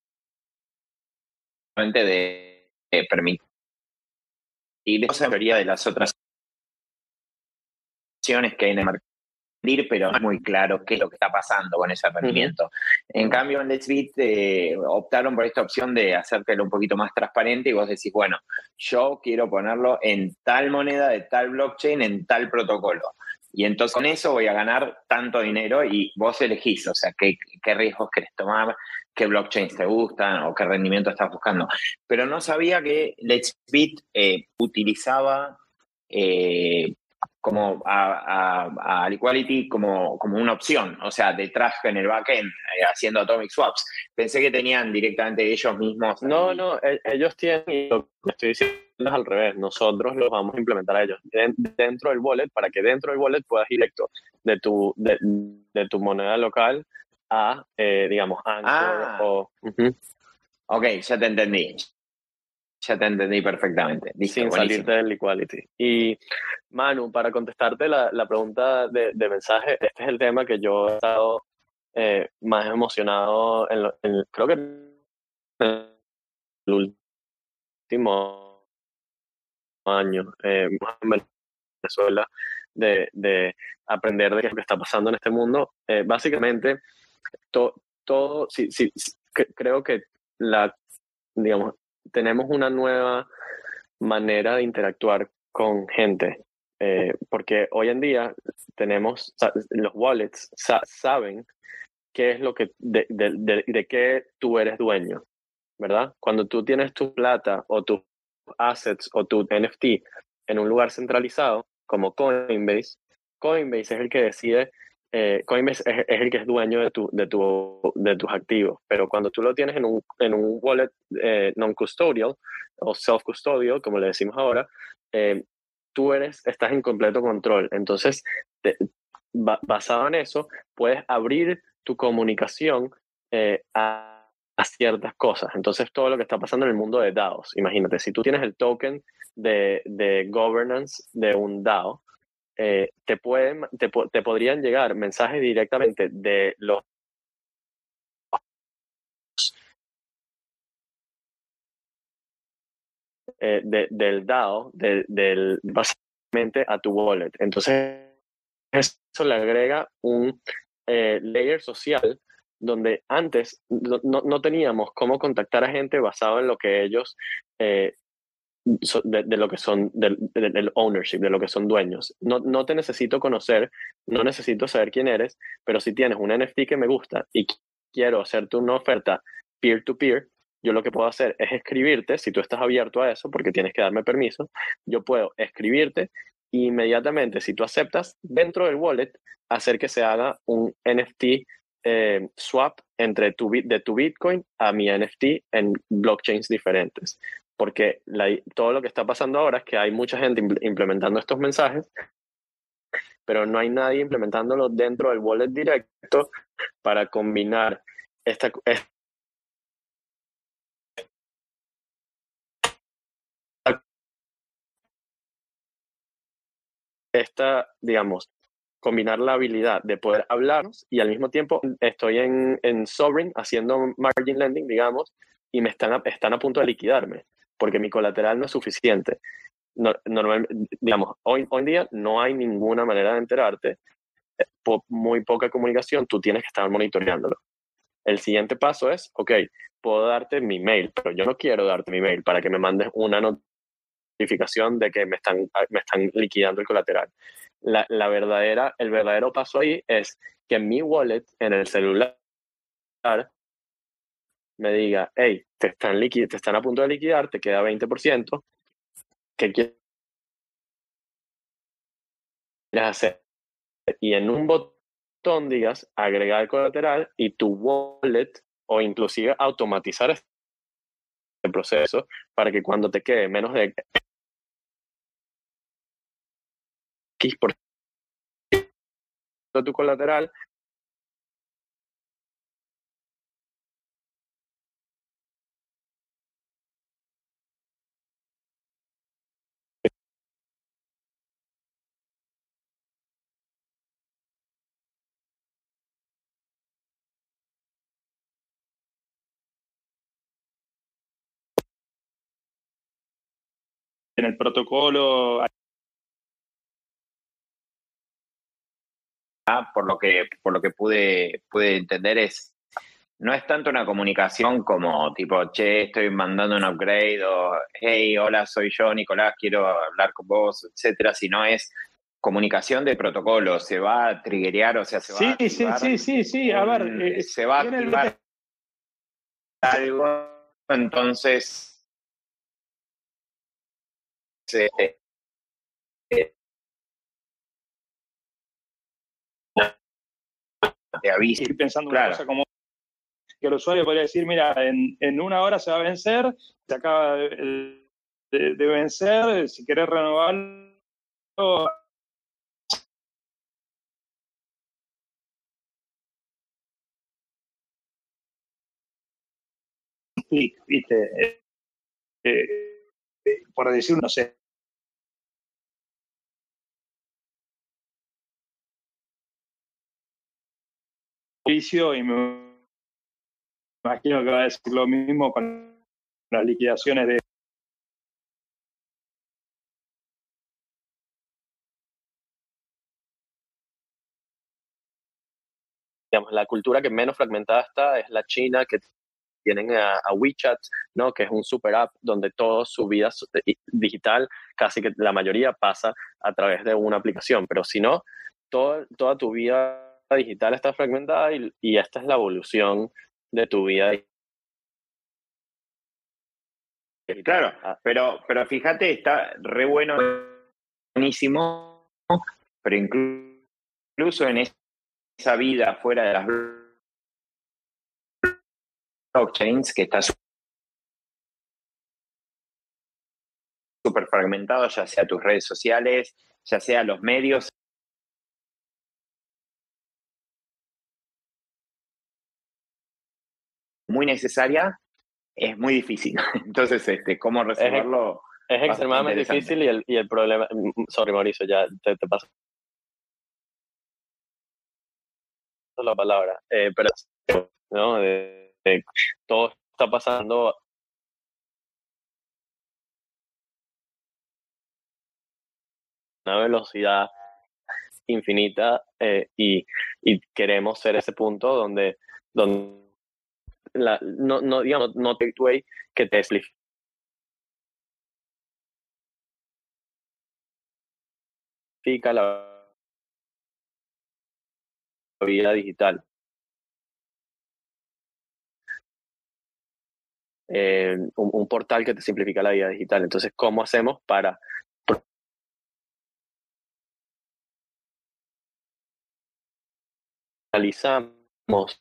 de, de permitir la mayoría de las otras opciones que hay en el mercado pero no es muy claro qué es lo que está pasando con ese rendimiento. En cambio, en Let's Beat eh, optaron por esta opción de hacértelo un poquito más transparente y vos decís, bueno, yo quiero ponerlo en tal moneda de tal blockchain, en tal protocolo. Y entonces con eso voy a ganar tanto dinero y vos elegís, o sea, qué, qué riesgos querés tomar, qué blockchains te gustan o qué rendimiento estás buscando. Pero no sabía que Let's Beat eh, utilizaba eh, como a, a, a, Equality como, como una opción, o sea, detrás en el backend, eh, haciendo atomic swaps. Pensé que tenían directamente ellos mismos. No, no, e, ellos tienen, y lo que estoy diciendo es al revés, nosotros los vamos a implementar a ellos dentro del wallet para que dentro del wallet puedas ir directo de tu, de, de tu moneda local a, eh, digamos, Anchor Ah. o... Ujú. Ok, ya te entendí. Ya te entendí perfectamente. Listo, sin buenísimo. salirte del equality. Y Manu, para contestarte la, la pregunta de, de mensaje, este es el tema que yo he estado eh, más emocionado en, lo- en- creo que en el último año, eh, en Venezuela, de, de aprender de lo que está pasando en este mundo. Eh, básicamente, to- todo, sí, sí, sí, cre- creo que la, digamos, tenemos una nueva manera de interactuar con gente. eh, porque hoy en día tenemos, los wallets sa- saben qué es lo que, de, de, de, de qué tú eres dueño, ¿verdad? Cuando tú tienes tu plata o tus assets o tu NFT en un lugar centralizado, como Coinbase, Coinbase es el que decide, eh, Coinbase es, el que es dueño de, tu, de, tu, de tus activos, pero cuando tú lo tienes en un, en un wallet eh, non-custodial o self-custodial, como le decimos ahora, eh, tú eres, estás en completo control. Entonces, basado en eso, puedes abrir tu comunicación a, a ciertas cosas. Entonces, todo lo que está pasando en el mundo de DAOs, imagínate, si tú tienes el token de, de governance de un DAO, eh, te, pueden, te, te podrían llegar mensajes directamente de los eh, de- del DAO, de- del, básicamente a tu wallet. Entonces, eso le agrega un eh, layer social donde antes no, no- teníamos cómo contactar a gente basado en lo que ellos, eh, de, lo que son, del, ownership, de lo que son dueños. No, no te necesito conocer, no necesito saber quién eres, pero si tienes un NFT que me gusta y qu- quiero hacerte una oferta peer-to-peer, yo lo que puedo hacer es escribirte, si tú estás abierto a eso, porque tienes que darme permiso, yo puedo escribirte e inmediatamente, si tú aceptas, dentro del wallet, hacer que se haga un NFT eh, swap entre tu, de tu Bitcoin a mi NFT en blockchains diferentes. Porque todo lo que está pasando ahora es que hay mucha gente impl- implementando estos mensajes, pero no hay nadie implementándolo dentro del wallet directo para combinar esta, esta, digamos, combinar la habilidad de poder hablarnos y al mismo tiempo estoy en, en Sovereign haciendo margin lending, digamos, y me están están a punto de liquidarme porque mi colateral no es suficiente. No, normal, digamos, hoy, hoy en día no hay ninguna manera de enterarte, eh, po, muy poca comunicación, tú tienes que estar monitoreándolo. El siguiente paso es, ok, puedo darte mi mail, pero yo no quiero darte mi mail para que me mandes una notificación de que me están, me están liquidando el colateral. La, la verdadera, el verdadero paso ahí es que mi wallet en el celular me diga, hey, te están, liqui te están a punto de liquidar, te queda 20%, ¿qué quieres hacer? Y en un botón digas, agregar colateral y tu wallet o inclusive automatizar este proceso para que cuando te quede menos de X por tu colateral En el protocolo por lo que, por lo que pude, pude entender, es no es tanto una comunicación como tipo, che, estoy mandando un upgrade o hey, hola, soy yo, Nicolás, quiero hablar con vos, etcétera, sino es comunicación de protocolo, se va a triggerear, o sea, se va sí, a activar Sí, sí, sí, sí, a ver. eh, se va a activar algo, entonces eh, te avisa. Ir pensando Claro. una cosa como que el usuario podría decir, mira, en, en una hora se va a vencer, se acaba de, de- de vencer, si querés renovarlo, clic, ¿viste? Eh, eh, por decir, no sé, servicio y me imagino que va a decir lo mismo con las liquidaciones de la cultura que menos fragmentada está es la China, que tienen a, WeChat, ¿no? que es un super app donde toda su vida digital, casi que la mayoría pasa a través de una aplicación, pero si no, todo- toda tu vida digital está fragmentada y, y esta es la evolución de tu vida. Claro, pero, pero fíjate, está re bueno, buenísimo, pero inclu- incluso en esa vida fuera de las blockchains, que está súper fragmentado, ya sea tus redes sociales, ya sea los medios. Muy necesaria, es muy difícil. Entonces, este, ¿cómo resolverlo? Es extremadamente difícil y el, y el problema, mm, sorry Mauricio, ya te, te paso la palabra, eh, pero ¿no? De- de- todo está pasando a una velocidad infinita eh, y, y queremos ser ese punto donde, donde la, no, no, digamos, no gateway que te simplifica la vida digital. Eh, un, portal que te simplifica la vida digital. Entonces, ¿cómo hacemos para analizamos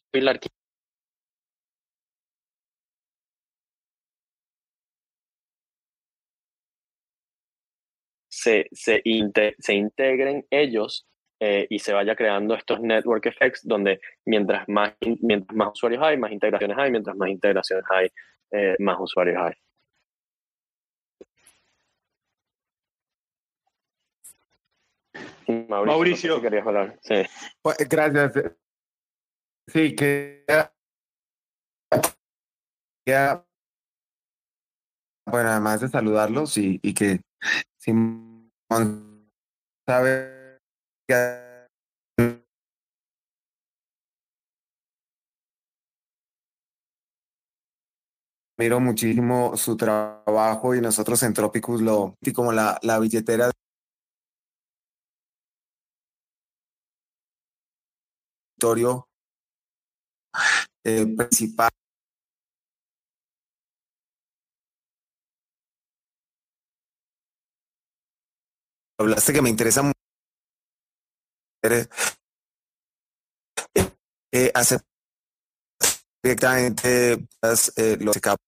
se, se, inte- se integren ellos eh, y se vaya creando estos network effects donde mientras más, mientras más usuarios hay, más integraciones hay, mientras más integraciones hay, eh, más usuarios hay. Mauricio, Mauricio. no sé si querías hablar. Sí. Pues, Gracias. Sí, que bueno, además de saludarlos y, y que Simón sabe admiro muchísimo su trabajo y nosotros en Tropicus lo y como la, la billetera territorio eh, principal. Hablaste que me interesa mucho eh, eh, hacer directamente las, eh, los que acabamos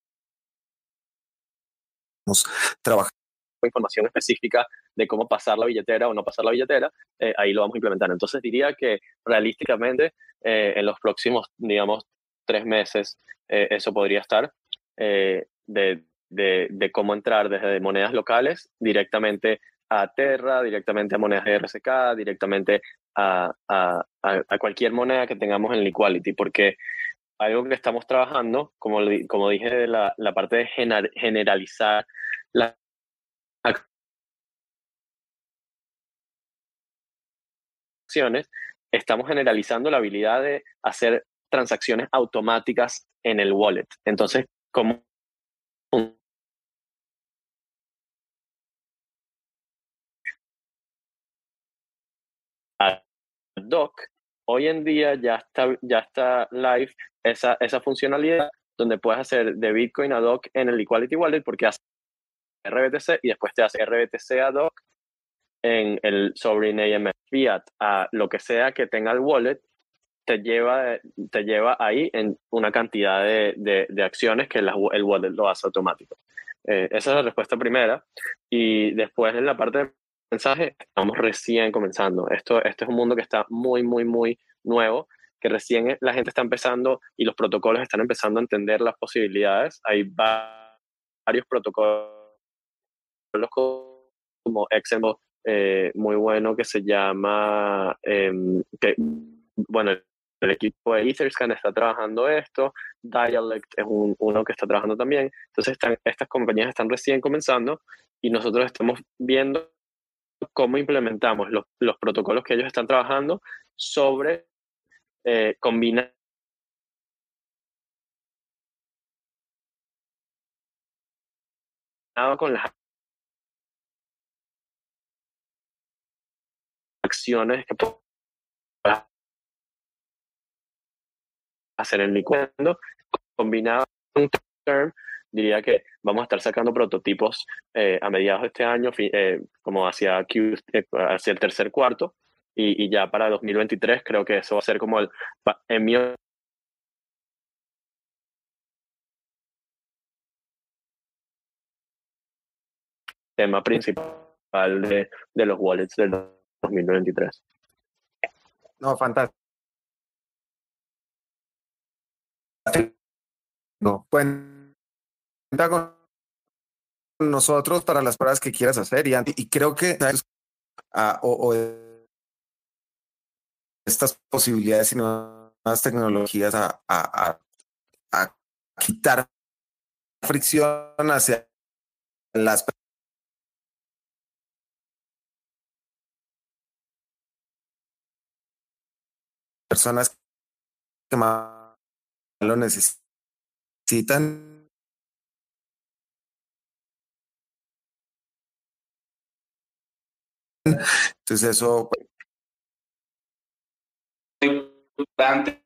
trabajando. información específica de cómo pasar la billetera o no pasar la billetera, eh, ahí lo vamos a implementar. Entonces diría que realísticamente eh, en los próximos, digamos, tres meses eh, eso podría estar eh, de, de cómo entrar desde monedas locales directamente a Terra, directamente a monedas de RSK, directamente a, a, a, cualquier moneda que tengamos en Liquality, porque algo que estamos trabajando, como, como dije, la, la parte de gener- generalizar la acciones estamos generalizando la habilidad de hacer transacciones automáticas en el wallet. Entonces, como Doc, hoy en día ya está, ya está live esa, esa funcionalidad donde puedes hacer de Bitcoin a Doc en el Equality Wallet porque hace RBTC y después te hace RBTC a Doc en el Sovereign AMF Fiat a lo que sea que tenga el wallet te lleva, te lleva ahí en una cantidad de, de, acciones que el wallet lo hace automático. Eh, esa es la respuesta primera. Y después en la parte mensaje, estamos recién comenzando. Esto, esto es un mundo que está muy, muy, muy nuevo, que recién la gente está empezando y los protocolos están empezando a entender las posibilidades. Hay varios protocolos como XMO, eh, muy bueno que se llama, em, que, bueno, el equipo de Etherscan está trabajando esto, Dialect es uno que está trabajando también. Entonces, están, estas compañías están recién comenzando y nosotros estamos viendo cómo implementamos los, los protocolos que ellos están trabajando sobre eh, combinar con las acciones que hacer en Licuendo, combinado con term diría que vamos a estar sacando prototipos eh, a mediados de este año, eh, como hacia, Q, eh, hacia el tercer cuarto, y, y, ya para 2023 creo que eso va a ser como el, en mi tema principal de, de los wallets del 2023. No, fantástico. No, pues con nosotros para las pruebas que quieras hacer y, y creo que estas posibilidades y nuevas tecnologías a, a, a, quitar fricción hacia las personas que más lo necesitan Entonces eso... Importante.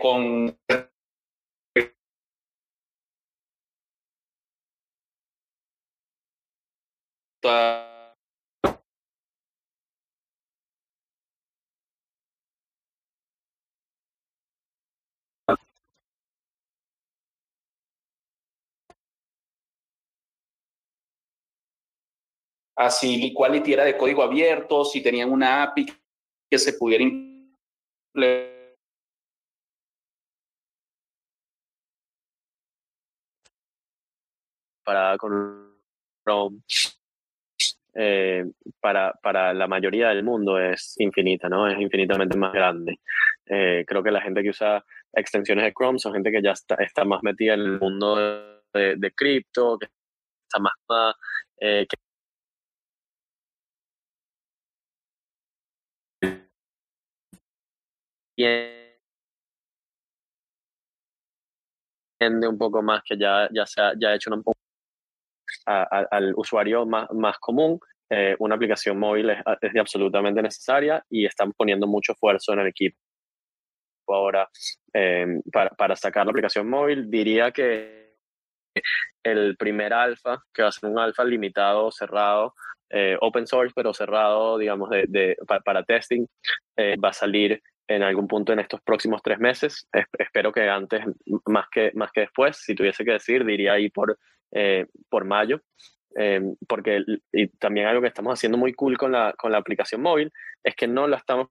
con a si Equality era de código abierto, si tenían una API que se pudiera para con Chrome eh, para, para la mayoría del mundo es infinita, ¿no? Es infinitamente más grande. Eh, creo que la gente que usa extensiones de Chrome son gente que ya está, está más metida en el mundo de, cripto, que está más, eh, entiende un poco más, que ya, ya se ha, ya hecho un poco al usuario más, más común. Eh, una aplicación móvil es, es, absolutamente necesaria y están poniendo mucho esfuerzo en el equipo ahora eh, para, para sacar la aplicación móvil. Diría que el primer alfa, que va a ser un alfa limitado, cerrado, eh, open source, pero cerrado, digamos, de, de para, para, testing, eh, va a salir en algún punto en estos próximos tres meses. espero que antes, más que, más que después, si tuviese que decir, diría ahí por, eh, por mayo. Eh, porque y también algo que estamos haciendo muy cool con la, con la aplicación móvil es que no la estamos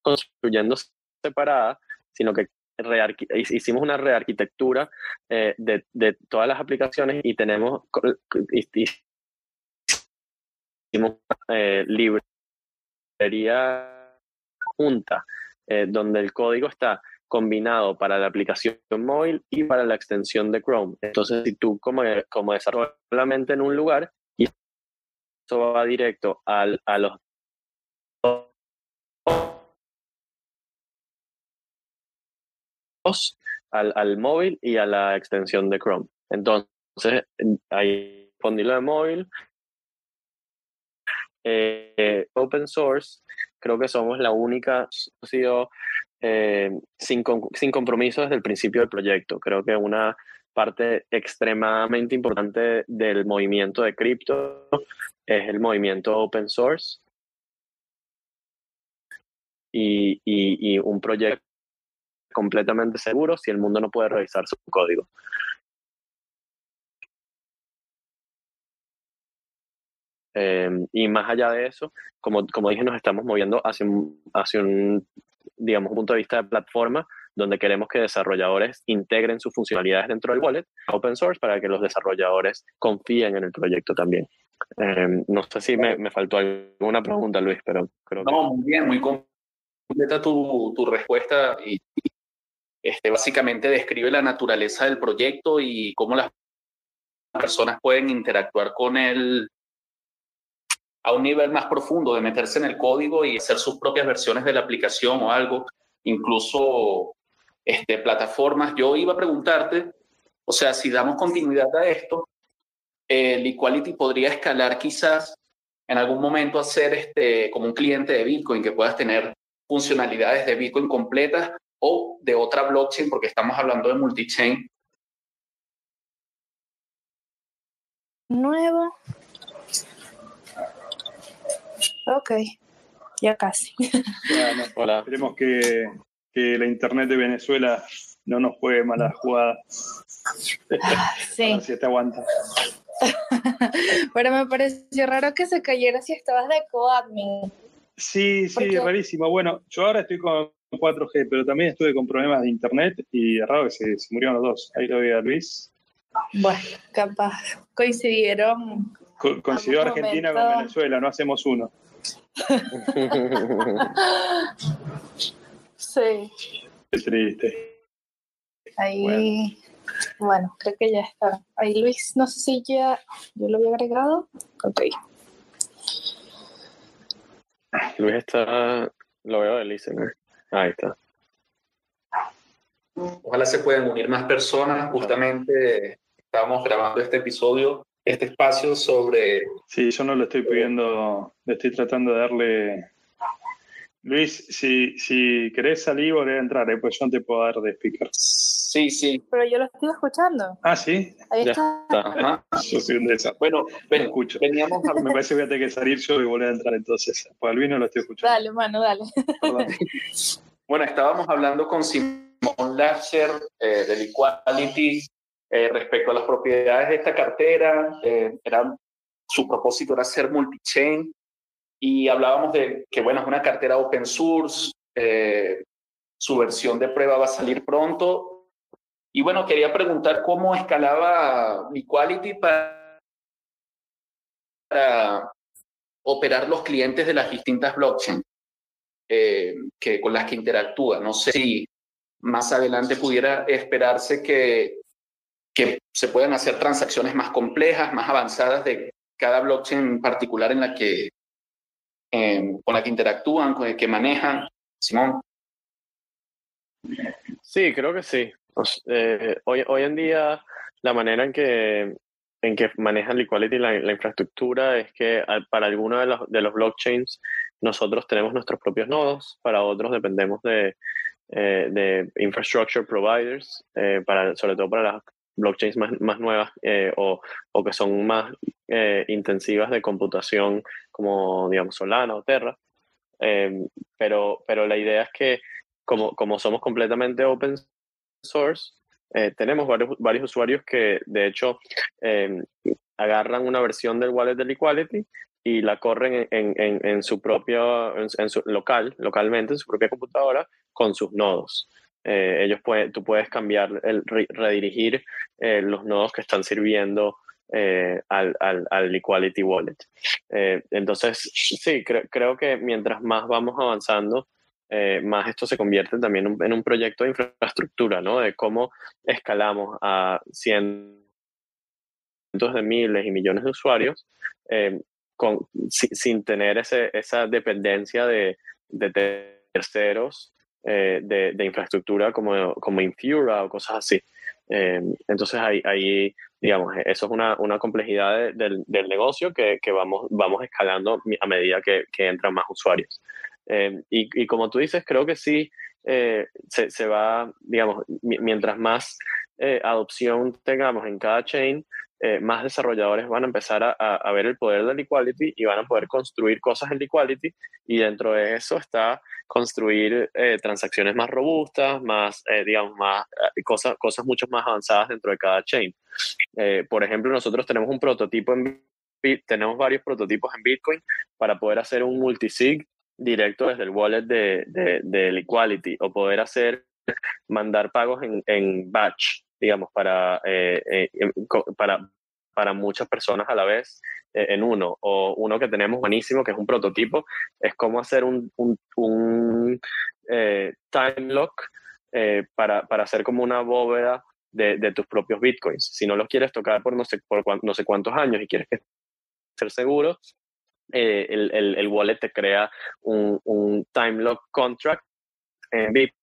construyendo separada, sino que hicimos una rearquitectura eh, de, de, todas las aplicaciones y tenemos hicimos eh, librería junta eh, donde el código está combinado para la aplicación móvil y para la extensión de Chrome. Entonces, si tú como, como desarrollas solamente en un lugar y eso va directo al, a los al, móvil y a la extensión de Chrome. Entonces, hay disponible de móvil, eh, open source, creo que somos la única, sido eh, sin, sin compromiso desde el principio del proyecto. Creo que una parte extremadamente importante del movimiento de cripto es el movimiento open source y un proyecto completamente seguro si el mundo no puede revisar su código. Eh, y más allá de eso, como, como dije, nos estamos moviendo hacia un, hacia un, digamos, punto de vista de plataforma donde queremos que desarrolladores integren sus funcionalidades dentro del wallet open source para que los desarrolladores confíen en el proyecto también. Eh, no sé si me, me, faltó alguna pregunta, Luis, pero creo no, muy bien, muy completa tu, tu respuesta y, este, básicamente describe la naturaleza del proyecto y cómo las personas pueden interactuar con él a un nivel más profundo, de meterse en el código y hacer sus propias versiones de la aplicación o algo, incluso este, plataformas. Yo iba a preguntarte, o sea, si damos continuidad a esto, el Equality podría escalar quizás en algún momento a ser este, como un cliente de Bitcoin, que puedas tener funcionalidades de Bitcoin completas o de otra blockchain, porque estamos hablando de multichain. Nuevo. Ok, ya casi. Bueno, Hola. Esperemos que, que, la internet de Venezuela no nos juegue mala jugada. Sí. si te aguanta. Pero me pareció raro que se cayera si estabas de coadmin. Sí, sí, Porque... rarísimo. Bueno, yo ahora estoy con 4G, pero también estuve con problemas de internet y es raro que se, se murieron los dos. Ahí lo veía Luis. Bueno, capaz coincidieron. Co coincidió Argentina momento. con Venezuela, no hacemos uno. sí. Qué triste. Ahí, bueno. bueno. creo que ya está. Ahí Luis, no sé si ya yo lo había agregado. Ok. Luis está, lo veo de listener. Ahí está. Ojalá se puedan unir más personas. Justamente estábamos grabando este episodio este espacio sobre... Sí, yo no lo estoy pidiendo, le estoy tratando de darle... Luis, si, si querés salir, volver a entrar, ¿eh? pues yo no te puedo dar de speaker. Sí, sí. Pero yo lo estoy escuchando. Ah, sí. Ahí ya está. Ajá. Yo soy un desastre. Bueno, ven, escucho. Veníamos a... Me parece que voy a tener que salir yo y volver a entrar entonces. Pues al Luis no lo estoy escuchando. Dale, mano, dale. bueno, estábamos hablando con Simón Lasher eh, del Equality eh, respecto a las propiedades de esta cartera, eh, era, su propósito era ser multichain y hablábamos de que, bueno, es una cartera open source, eh, su versión de prueba va a salir pronto. Y bueno, quería preguntar cómo escalaba Equality para, para operar los clientes de las distintas blockchains que, con las que interactúa. No sé si más adelante pudiera esperarse que que se puedan hacer transacciones más complejas, más avanzadas de cada blockchain particular en la que, eh, con la que interactúan, con el que manejan. Simón. Sí, creo que sí. Eh, hoy, hoy en día la manera en que, en que manejan Liquidity la, la infraestructura es que para algunos de los, de los blockchains nosotros tenemos nuestros propios nodos, para otros dependemos de, eh, de infrastructure providers, eh, para, sobre todo para las blockchains más, más nuevas eh, o, o, que son más eh, intensivas de computación como, digamos, Solana o Terra. Eh, pero, pero la idea es que como, como somos completamente open source, tenemos varios, varios usuarios que de hecho agarran una versión del wallet del Equality y la corren en, en, en su propio, en, en, su local, localmente, en su propia computadora, con sus nodos. Eh, ellos pueden, tú puedes cambiar, el, redirigir eh, los nodos que están sirviendo eh, al, al, al, Equality Wallet. entonces, sí, cre creo que mientras más vamos avanzando, más esto se convierte también en un proyecto de infraestructura, ¿no? De cómo escalamos a cientos de miles y millones de usuarios con, sin, tener ese, esa dependencia de, de terceros eh, de, infraestructura como, como Infura o cosas así. Eh, entonces ahí, ahí, digamos, eso es una, una complejidad del, del, negocio que, que, vamos, vamos escalando a medida que, que entran más usuarios. Eh, y, y, como tú dices, creo que sí se, se, va, digamos, mientras más adopción tengamos en cada chain, eh, más desarrolladores van a empezar a, a, ver el poder del equality y van a poder construir cosas en equality y dentro de eso está construir eh, transacciones más robustas, más, eh, digamos, más, cosas, cosas mucho más avanzadas dentro de cada chain. por ejemplo, nosotros tenemos un prototipo en tenemos varios prototipos en Bitcoin para poder hacer un multisig directo desde el wallet del de, de, Equality o poder hacer, mandar pagos en, en batch digamos, para, eh, eh, para, para muchas personas a la vez eh, en uno. O uno que tenemos buenísimo, que es un prototipo, es cómo hacer un, un, un time lock para, para hacer como una bóveda de, de, tus propios bitcoins. Si no los quieres tocar por no sé, por no sé cuántos años y quieres ser seguro, el, el, el, wallet te crea un, un time lock contract en Bitcoin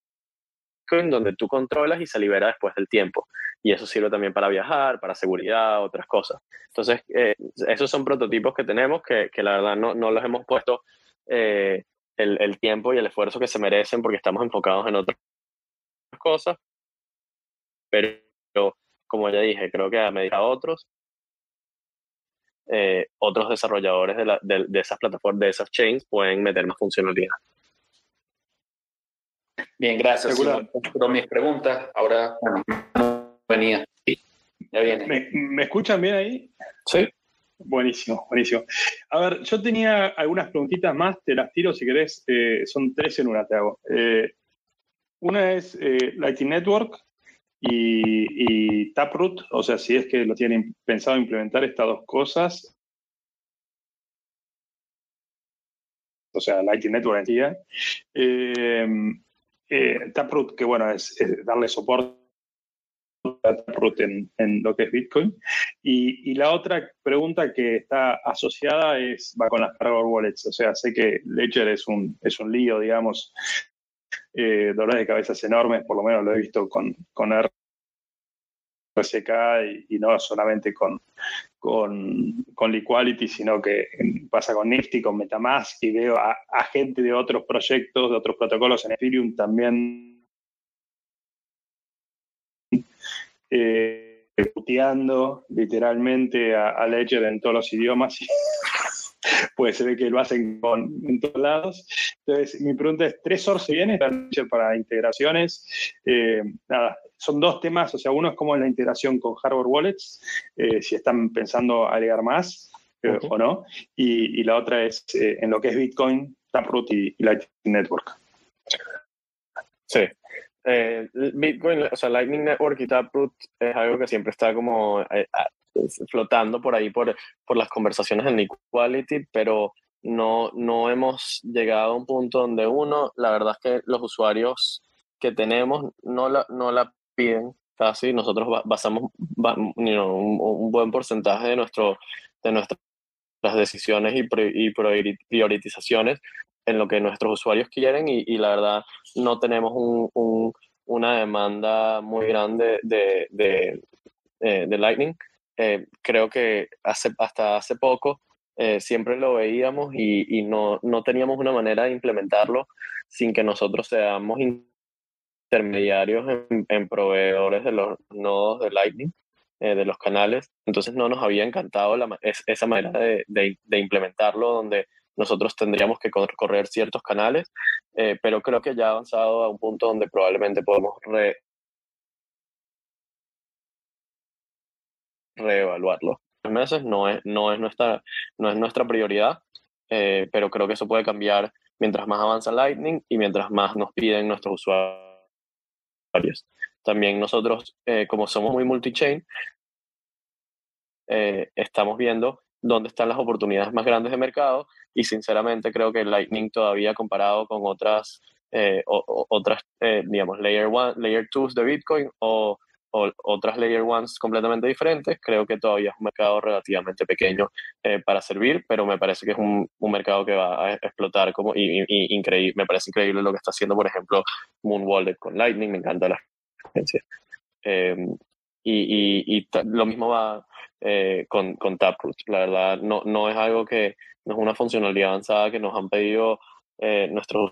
donde tú controlas y se libera después del tiempo. Y eso sirve también para viajar, para seguridad, otras cosas. Entonces, eh, esos son prototipos que tenemos que, que la verdad no, no, los hemos puesto eh, el, el, tiempo y el esfuerzo que se merecen porque estamos enfocados en otras cosas. Pero, como ya dije, creo que a medida otros, eh, otros desarrolladores de, la, de, de esas plataformas, de esas chains, pueden meter más funcionalidad. Bien, gracias. Pero mis preguntas, ahora venía. ya viene. ¿Me, escuchan bien ahí? Sí. Buenísimo, buenísimo. A ver, yo tenía algunas preguntitas más, te las tiro si querés. Eh, son tres en una, te hago. Eh, una es eh, Lightning Network y, y, Taproot, o sea, si es que lo tienen pensado implementar estas dos cosas. O sea, Lightning Network en sí. Eh, Taproot, que bueno, es, darle soporte a Taproot en, lo que es Bitcoin. Y, y, la otra pregunta que está asociada es, va con las Hardware Wallets. O sea, sé que Ledger es un, es un lío, digamos, eh, dolores de cabezas enormes, por lo menos lo he visto con, con RSK y, no solamente con, con, con Liquality, sino que pasa con Nifty, con Metamask, y veo a, a gente de otros proyectos, de otros protocolos en Ethereum también eh, literalmente a, a, Ledger en todos los idiomas. pues se ve que lo hacen con, en todos lados. Entonces, mi pregunta es, ¿tres horas se viene para integraciones? Eh, nada, son dos temas, o sea, uno es como la integración con hardware wallets, eh, si están pensando agregar más eh, okay. o no, y, y, la otra es en lo que es Bitcoin, Taproot y, y Lightning Network. Sí. Bitcoin, o sea, Lightning Network y Taproot es algo que siempre está como flotando por ahí por, por las conversaciones en Equality, pero no, no hemos llegado a un punto donde uno, la verdad es que los usuarios que tenemos no la, no la piden casi, nosotros basamos un, buen porcentaje de, nuestro, de nuestras decisiones y, priorizaciones en lo que nuestros usuarios quieren y, la verdad no tenemos un, un, una demanda muy grande de, de, de Lightning. Eh, creo que hace, hasta hace poco eh, siempre lo veíamos y, no, no teníamos una manera de implementarlo sin que nosotros seamos intermediarios en, proveedores de los nodos de Lightning, eh, de los canales. Entonces no nos había encantado la, es, esa manera de, implementarlo donde nosotros tendríamos que correr ciertos canales, eh, pero creo que ya ha avanzado a un punto donde probablemente podemos re, reevaluarlo. Meses no es, no es, nuestra, no es nuestra prioridad, eh, pero creo que eso puede cambiar mientras más avanza Lightning y mientras más nos piden nuestros usuarios. También nosotros, eh, como somos muy multi-chain, eh, estamos viendo dónde están las oportunidades más grandes de mercado y sinceramente creo que Lightning todavía comparado con otras otras, digamos, layer one, layer 2 de Bitcoin o o otras layer ones completamente diferentes, creo que todavía es un mercado relativamente pequeño eh, para servir, pero me parece que es un, un mercado que va a explotar como y, increíble, me parece increíble lo que está haciendo, por ejemplo, Moon Wallet con Lightning, me encanta la experiencia. Em, y, y, lo mismo va eh, con, con Taproot. La verdad, no, no es algo que, no es una funcionalidad avanzada que nos han pedido eh, nuestros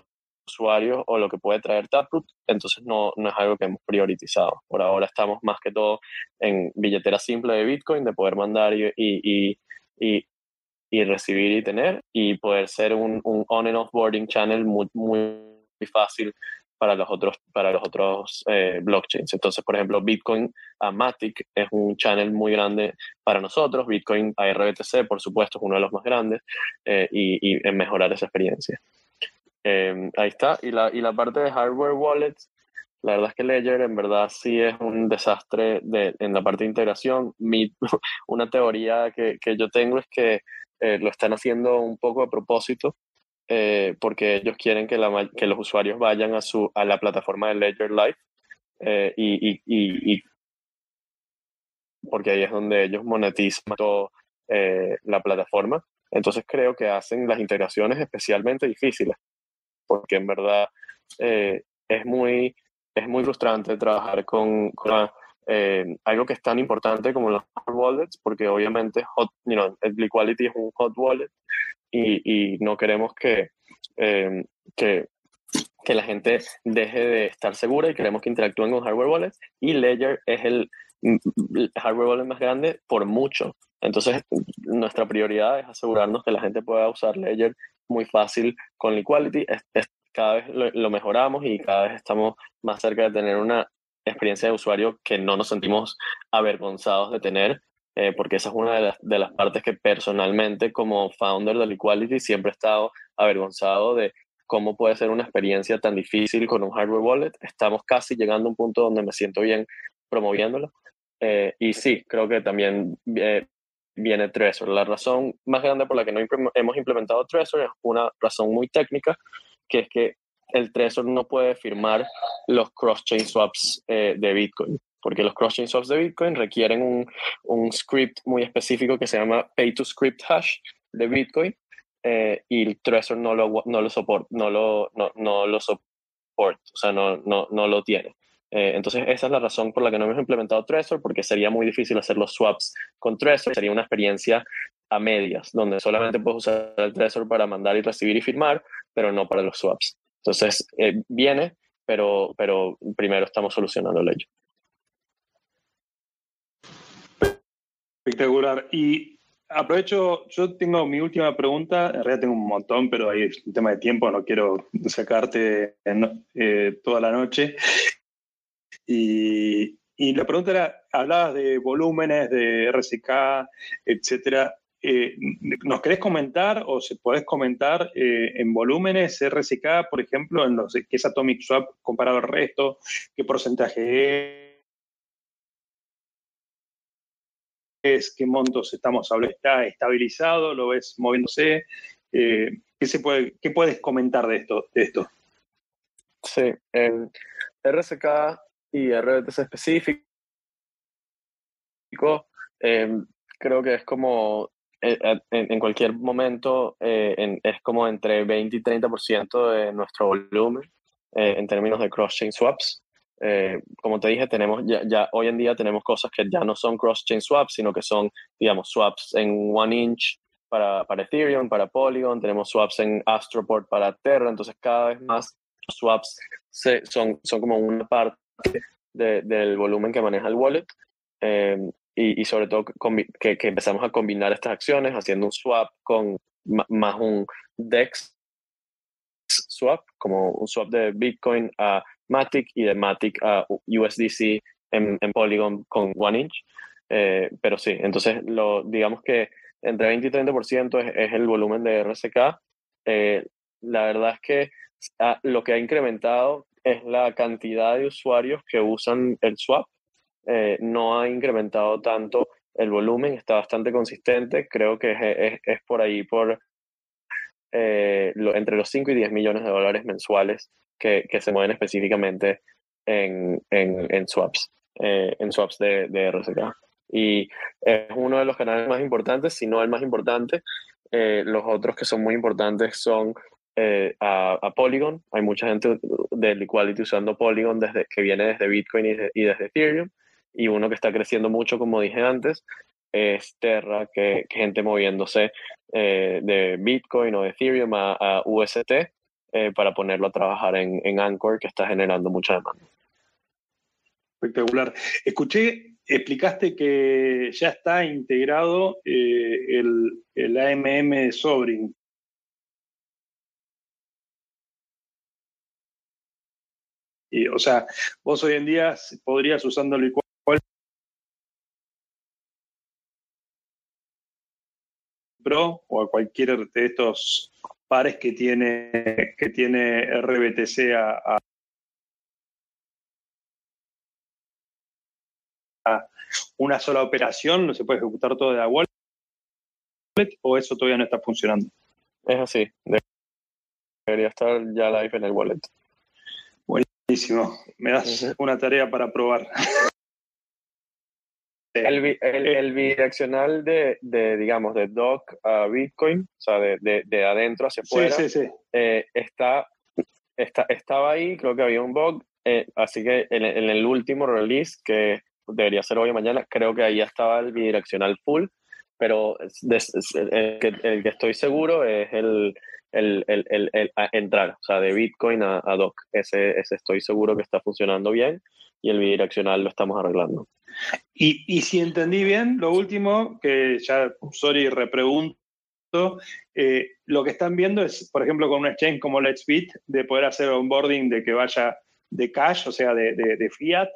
usuarios o lo que puede traer Taproot, entonces no, no es algo que hemos priorizado. Por ahora estamos más que todo en billetera simple de Bitcoin, de poder mandar y, y, y, recibir y tener, y poder ser un, un on and off boarding channel muy, muy fácil para los otros, para los otros eh, blockchains. Entonces, por ejemplo, Bitcoin a Matic es un channel muy grande para nosotros, Bitcoin a RBTC, por supuesto, es uno de los más grandes, eh, y, y en mejorar esa experiencia. Em, ahí está. Y la, y la parte de hardware wallets, la verdad es que Ledger en verdad sí es un desastre de, en la parte de integración. Mi, una teoría que, que, yo tengo es que eh, lo están haciendo un poco a propósito eh, porque ellos quieren que, la, que, los usuarios vayan a, su, a la plataforma de Ledger Live eh, y, y, y, porque ahí es donde ellos monetizan toda la plataforma. Entonces creo que hacen las integraciones especialmente difíciles porque en verdad eh, es, muy, es muy frustrante trabajar con, eh, algo que es tan importante como los hot wallets, porque obviamente hot, you know, el Equality es un hot wallet y, y no queremos que, eh, que, que, la gente deje de estar segura y queremos que interactúen con hardware wallets y Ledger es el hardware wallet más grande por mucho. Entonces, nuestra prioridad es asegurarnos que la gente pueda usar Ledger muy fácil con Liquality. cada vez lo, mejoramos y cada vez estamos más cerca de tener una experiencia de usuario que no nos sentimos avergonzados de tener, eh, porque esa es una de las, de las, partes que personalmente como founder de Liquality siempre he estado avergonzado de cómo puede ser una experiencia tan difícil con un hardware wallet. Estamos casi llegando a un punto donde me siento bien promoviéndolo. Eh, y sí, creo que también eh, viene Trezor. La razón más grande por la que no hemos implementado Trezor es una razón muy técnica, que es que el Trezor no puede firmar los cross-chain swaps eh, de Bitcoin, porque los cross-chain swaps de Bitcoin requieren un, un, script muy específico que se llama pay-to-script hash de Bitcoin, eh, y el Trezor no lo, no lo soporta, no lo, no, no lo soporta, o sea, no, no, no lo tiene. Eh, entonces, esa es la razón por la que no hemos implementado Trezor, porque sería muy difícil hacer los swaps con Trezor. Sería una experiencia a medias, donde solamente puedes usar el Trezor para mandar y recibir y firmar, pero no para los swaps. Entonces, eh, viene, pero, pero primero estamos solucionando el hecho. Espectacular. Y aprovecho, yo tengo mi última pregunta, en realidad tengo un montón, pero ahí es un tema de tiempo, no quiero sacarte eh, toda la noche. Y, y, la pregunta era, hablabas de volúmenes, de RCK, etcétera. Eh, ¿Nos querés comentar o se podés comentar eh, en volúmenes RCK, por ejemplo, en los que es Atomic Swap comparado al resto? ¿Qué porcentaje es? ¿Qué montos estamos hablando? ¿Está estabilizado? ¿Lo ves moviéndose? Eh, ¿qué, se puede, ¿Qué puedes comentar de esto? De esto? Sí, RCK y RBTC específico. Eh, creo que es como eh, en, cualquier momento eh, es como entre 20 y 30% de nuestro volumen en términos de cross-chain swaps. como te dije, tenemos ya, ya, hoy en día tenemos cosas que ya no son cross-chain swaps, sino que son, digamos, swaps en one inch para, para Ethereum, para Polygon, tenemos swaps en Astroport para Terra, entonces cada vez más swaps se, son, son como una parte del volumen que maneja el wallet em, y, sobre todo que, que, empezamos a combinar estas acciones haciendo un swap con más un DEX swap, como un swap de Bitcoin a Matic y de Matic a USDC en, en Polygon con One Inch. Eh, pero sí, entonces lo, digamos que entre 20 y 30% es, es el volumen de RSK. Eh, la verdad es que ah, lo que ha incrementado es la cantidad de usuarios que usan el swap. Eh, no ha incrementado tanto el volumen, está bastante consistente. Creo que es, es, por ahí, por eh, entre los 5 y 10 millones de dólares mensuales que, que se mueven específicamente en, en, en swaps, eh, en swaps de, de, RSK. Y es uno de los canales más importantes, si no el más importante. Eh, los otros que son muy importantes son eh, a, a, Polygon. Hay mucha gente de Equality usando Polygon desde, que viene desde Bitcoin y, de, y desde Ethereum. Y uno que está creciendo mucho, como dije antes, es Terra, que, gente moviéndose eh, de Bitcoin o de Ethereum a, a UST eh, para ponerlo a trabajar en, Anchor, que está generando mucha demanda. Espectacular. Escuché, explicaste que ya está integrado el, el, AMM de Sobrin. Y, o sea, vos hoy en día podrías usándolo igual Pro o a cualquier de estos pares que tiene, que tiene RBTC a, a, una sola operación, no se puede ejecutar todo de la wallet o eso todavía no está funcionando. Es así, debería estar ya live en el wallet. Buenísimo, me das uh -huh. una tarea para probar. El, el, el, bidireccional de, de, digamos, de doc a Bitcoin, o sea, de, de, de adentro hacia afuera, sí, sí, sí. Eh, está, está, estaba ahí, creo que había un bug, eh, así que en, en, el último release, que debería ser hoy o mañana, creo que ahí ya estaba el bidireccional full, pero el el que estoy seguro es el, el, el, el, el entrar, o sea, de Bitcoin a, a doc. Ese, ese estoy seguro que está funcionando bien y el bidireccional lo estamos arreglando. Y, y, si entendí bien, lo último, que ya, sorry, repregunto, eh, lo que están viendo es, por ejemplo, con un exchange como Let's Bit, de poder hacer onboarding de que vaya de cash, o sea, de, de, de fiat,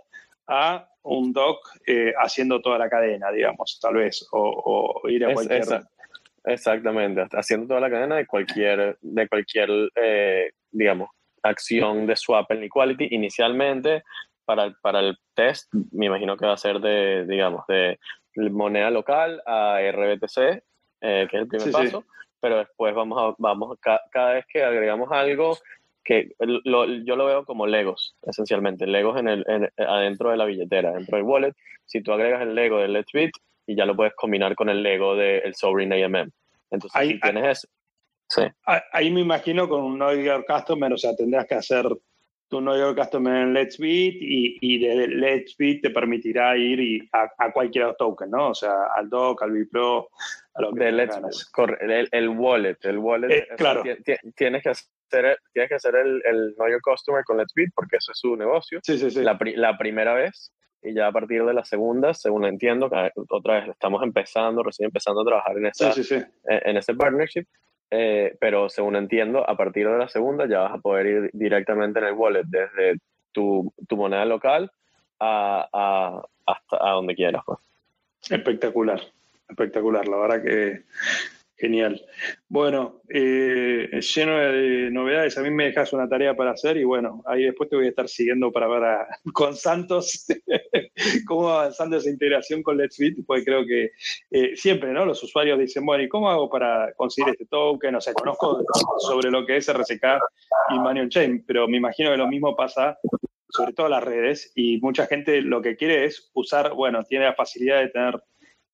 a un doc eh, haciendo toda la cadena, digamos, tal vez, o, o ir a es, cualquier... Esa, exactamente, haciendo toda la cadena de cualquier, de cualquier eh, digamos, acción de swap en Equality. Inicialmente, para el, para el test, me imagino que va a ser de, digamos, de moneda local a RBTC, eh, que es el primer sí, paso, sí. pero después vamos a, vamos, ca, cada vez que agregamos algo, que lo, yo lo veo como Legos, esencialmente, Legos en el, en, adentro de la billetera, dentro del wallet, si tú agregas el Lego del Let's Bit y ya lo puedes combinar con el Lego del de Sovereign AMM. Entonces, ahí, si tienes ahí, eso, sí. ahí me imagino con un Know Your Customer, o sea, tendrás que hacer tu Know Your Customer en Let's Bit y, y de Let's Bit te permitirá ir y a, a cualquier token, ¿no? O sea, al DOC, al Bipro, a lo que de Let's, el, el, wallet, el wallet, eh, claro. tienes que hacer, tienes que hacer el, el Know Your Customer con Let's Bit porque eso es su negocio. Sí, sí, sí. La, la primera vez y ya a partir de la segunda, según entiendo, otra vez estamos empezando, recién empezando a trabajar en, esa, sí, sí, sí. en ese partnership, eh, pero según entiendo, a partir de la segunda ya vas a poder ir directamente en el wallet desde tu, tu moneda local a, a, hasta a donde quieras. Pues. Espectacular, espectacular, la verdad que Genial. Bueno, eh, lleno de novedades. A mí me dejas una tarea para hacer y bueno, ahí después te voy a estar siguiendo para ver a, con Santos cómo va avanzando esa integración con Let's Bit, porque creo que eh, siempre, ¿no? Los usuarios dicen, bueno, ¿y cómo hago para conseguir este token? O sea, conozco sobre lo que es RSK y on Chain, pero me imagino que lo mismo pasa sobre todo las redes y mucha gente lo que quiere es usar, bueno, tiene la facilidad de tener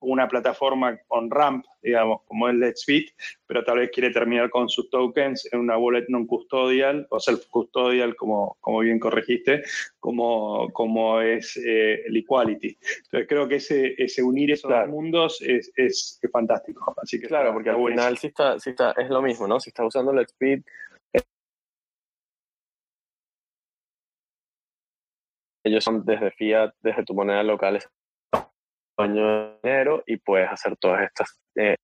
una plataforma on ramp, digamos, como es Let's Bit, pero tal vez quiere terminar con sus tokens en una wallet non custodial o self-custodial, como, como bien corregiste, como, como es eh, el Equality. Entonces creo que ese, ese unir esos claro. dos mundos es, es, es, fantástico. Así que claro, porque al final sí está, sí está, es lo mismo, ¿no? Si estás usando Let's Bit, ellos son desde fiat, desde tu moneda local, año de enero y puedes hacer todas estas eh,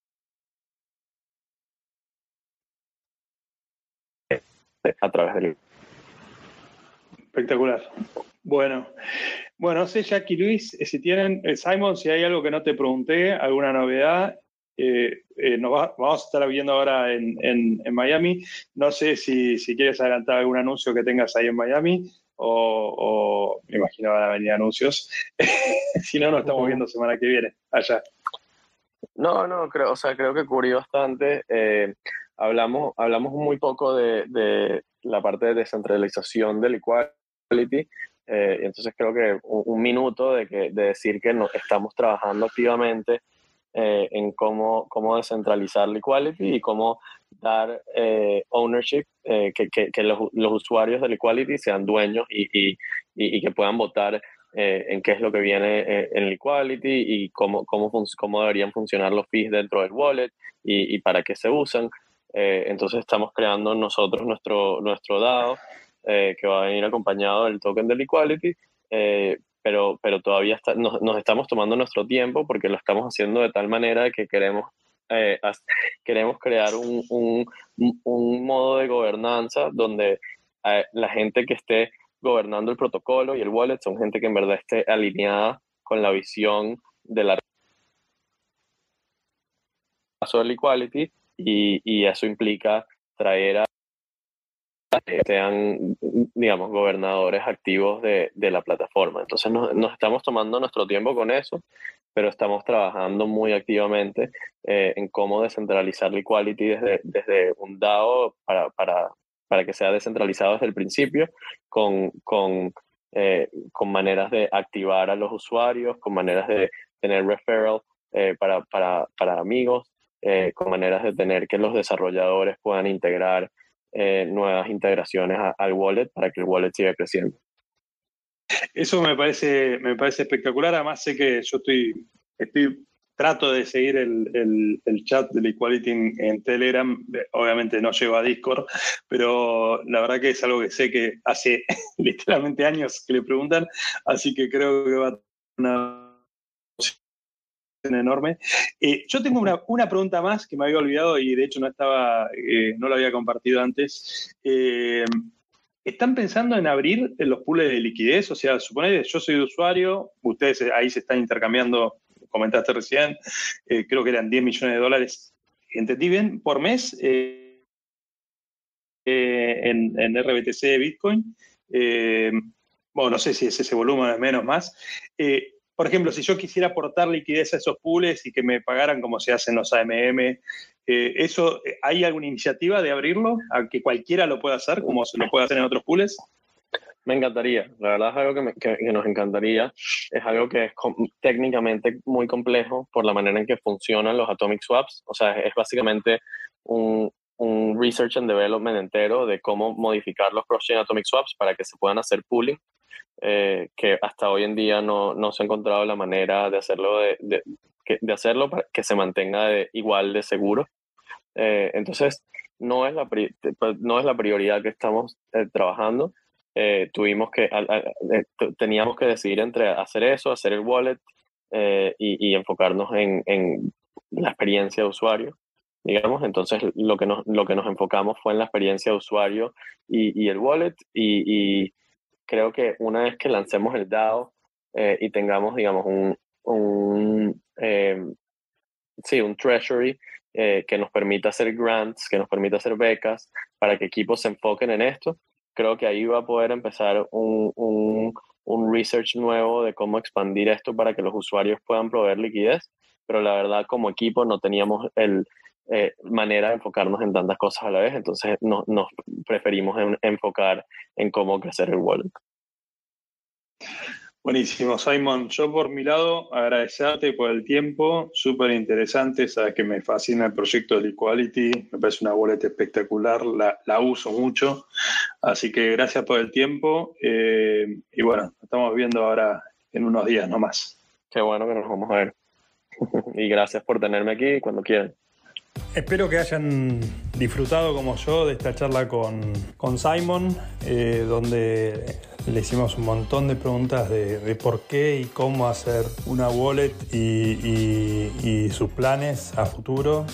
a través del espectacular. Bueno. Bueno sé Jackie Luis si tienen eh, Simon si hay algo que no te pregunté alguna novedad eh, eh, nos va, vamos a estar viendo ahora en, en, en Miami. No sé si, si quieres adelantar algún anuncio que tengas ahí en Miami o, me imagino van a venir anuncios. si no, nos estamos viendo semana que viene allá. No, no, creo, o sea, creo que cubrí bastante. Eh, hablamos, hablamos muy poco de, de la parte de descentralización del equality. Eh, entonces creo que un, minuto de, que, de decir que no, estamos trabajando activamente eh, en cómo, cómo descentralizar la equality y cómo dar eh, ownership, que, que, que los, los, usuarios del equality sean dueños y, y, y, que puedan votar en qué es lo que viene en el equality y cómo, cómo, cómo deberían funcionar los fees dentro del wallet y, para qué se usan. entonces estamos creando nosotros nuestro, nuestro DAO eh, que va a venir acompañado del token del Equality, eh, pero, pero todavía nos, estamos tomando nuestro tiempo porque lo estamos haciendo de tal manera que queremos, eh, queremos crear un, un, un, modo de gobernanza donde la gente que esté gobernando el protocolo y el wallet son gente que en verdad esté alineada con la visión de la del equality y, y eso implica traer a sean, digamos, gobernadores activos de, de la plataforma. Entonces nos, estamos tomando nuestro tiempo con eso, pero estamos trabajando muy activamente eh, en cómo descentralizar la equality desde, desde un DAO para, para, para que sea descentralizado desde el principio, con, con, eh, con maneras de activar a los usuarios, con maneras de tener referral eh, para, para, para amigos, con maneras de tener que los desarrolladores puedan integrar eh, nuevas integraciones al wallet para que el wallet siga creciendo. Eso me parece, me parece espectacular. Además, sé que yo estoy, estoy trato de seguir el, el, chat del Equality en, Telegram. Obviamente no llego a Discord, pero la verdad que es algo que sé que hace literalmente años que le preguntan, así que creo que va a una enorme. Eh, yo tengo una, una, pregunta más que me había olvidado y de hecho no estaba, eh, no lo había compartido antes. Eh, ¿Están pensando en abrir los pools de liquidez? O sea, supone yo soy usuario, ustedes ahí se están intercambiando, comentaste recién, creo que eran 10 millones de dólares, ¿entendí bien? Por mes en, en, RBTC Bitcoin. bueno, no sé si es ese volumen, es menos más por ejemplo, si yo quisiera aportar liquidez a esos pools y que me pagaran como se hacen los AMM, eh, ¿eso hay alguna iniciativa de abrirlo a que cualquiera lo pueda hacer como se lo puede hacer en otros pools? Me encantaría, la verdad es algo que, nos encantaría, es algo que es técnicamente muy complejo por la manera en que funcionan los atomic swaps, o sea, es básicamente un, un research and development entero de cómo modificar los cross-chain atomic swaps para que se puedan hacer pooling eh, que hasta hoy en día no, no, se ha encontrado la manera de hacerlo, de, de, de, hacerlo para que se mantenga igual de seguro. Eh, entonces, no es, la, pues, no es la prioridad que estamos eh, trabajando. tuvimos que, teníamos que decidir entre hacer eso, hacer el wallet y, y, enfocarnos en, en, la experiencia de usuario digamos. Entonces, lo que nos, lo que nos enfocamos fue en la experiencia de usuario y, y el wallet y, y, creo que una vez que lancemos el DAO eh, y tengamos, digamos, un, un em, sí, un treasury eh, que nos permita hacer grants, que nos permita hacer becas para que equipos se enfoquen en esto, creo que ahí va a poder empezar un, un, un research nuevo de cómo expandir esto para que los usuarios puedan proveer liquidez, pero la verdad como equipo no teníamos el, eh, manera de enfocarnos en tantas cosas a la vez, entonces nos preferimos enfocar en cómo crecer el wallet. Buenísimo, Simon. Yo por mi lado agradecerte por el tiempo, súper interesante, sabes que me fascina el proyecto del Equality, me parece una wallet espectacular, la, la uso mucho, así que gracias por el tiempo eh, y bueno, estamos viendo ahora en unos días nomás. Qué bueno que nos vamos a ver y gracias por tenerme aquí cuando quieran. Espero que hayan disfrutado como yo de esta charla con, con Simon, eh, donde le hicimos un montón de preguntas de, por qué y cómo hacer una wallet y, sus planes a futuro.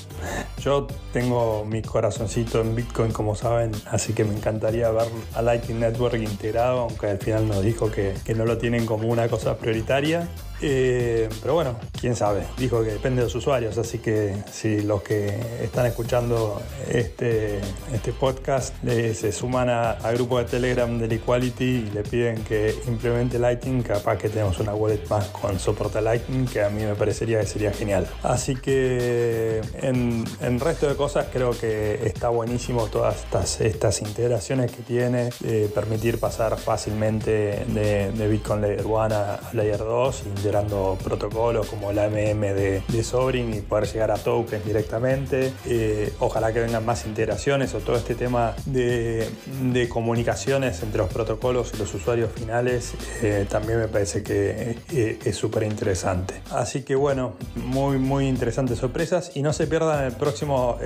Yo tengo mi corazoncito en Bitcoin, como saben, así que me encantaría ver a Lightning Network integrado, aunque al final nos dijo que, que no lo tienen como una cosa prioritaria. Eh, pero bueno, quién sabe. Dijo que depende de los usuarios, así que si los que están escuchando este, este podcast se suman al grupo de Telegram del Equality y le piden que implemente Lightning, capaz que tenemos una wallet más con soporte Lightning, que a mí me parecería que sería genial. Así que en, en resto de cosas creo que está buenísimo todas estas, estas integraciones que tiene, permitir pasar fácilmente de, de Bitcoin Layer 1 a, Layer 2, integrando protocolos como la MM de, de Sobring y poder llegar a tokens directamente. Eh, ojalá que vengan más integraciones o todo este tema de, de comunicaciones entre los protocolos y usuarios finales eh, también me parece que eh, es súper interesante. Así que bueno, muy muy interesantes sorpresas y no se pierdan el próximo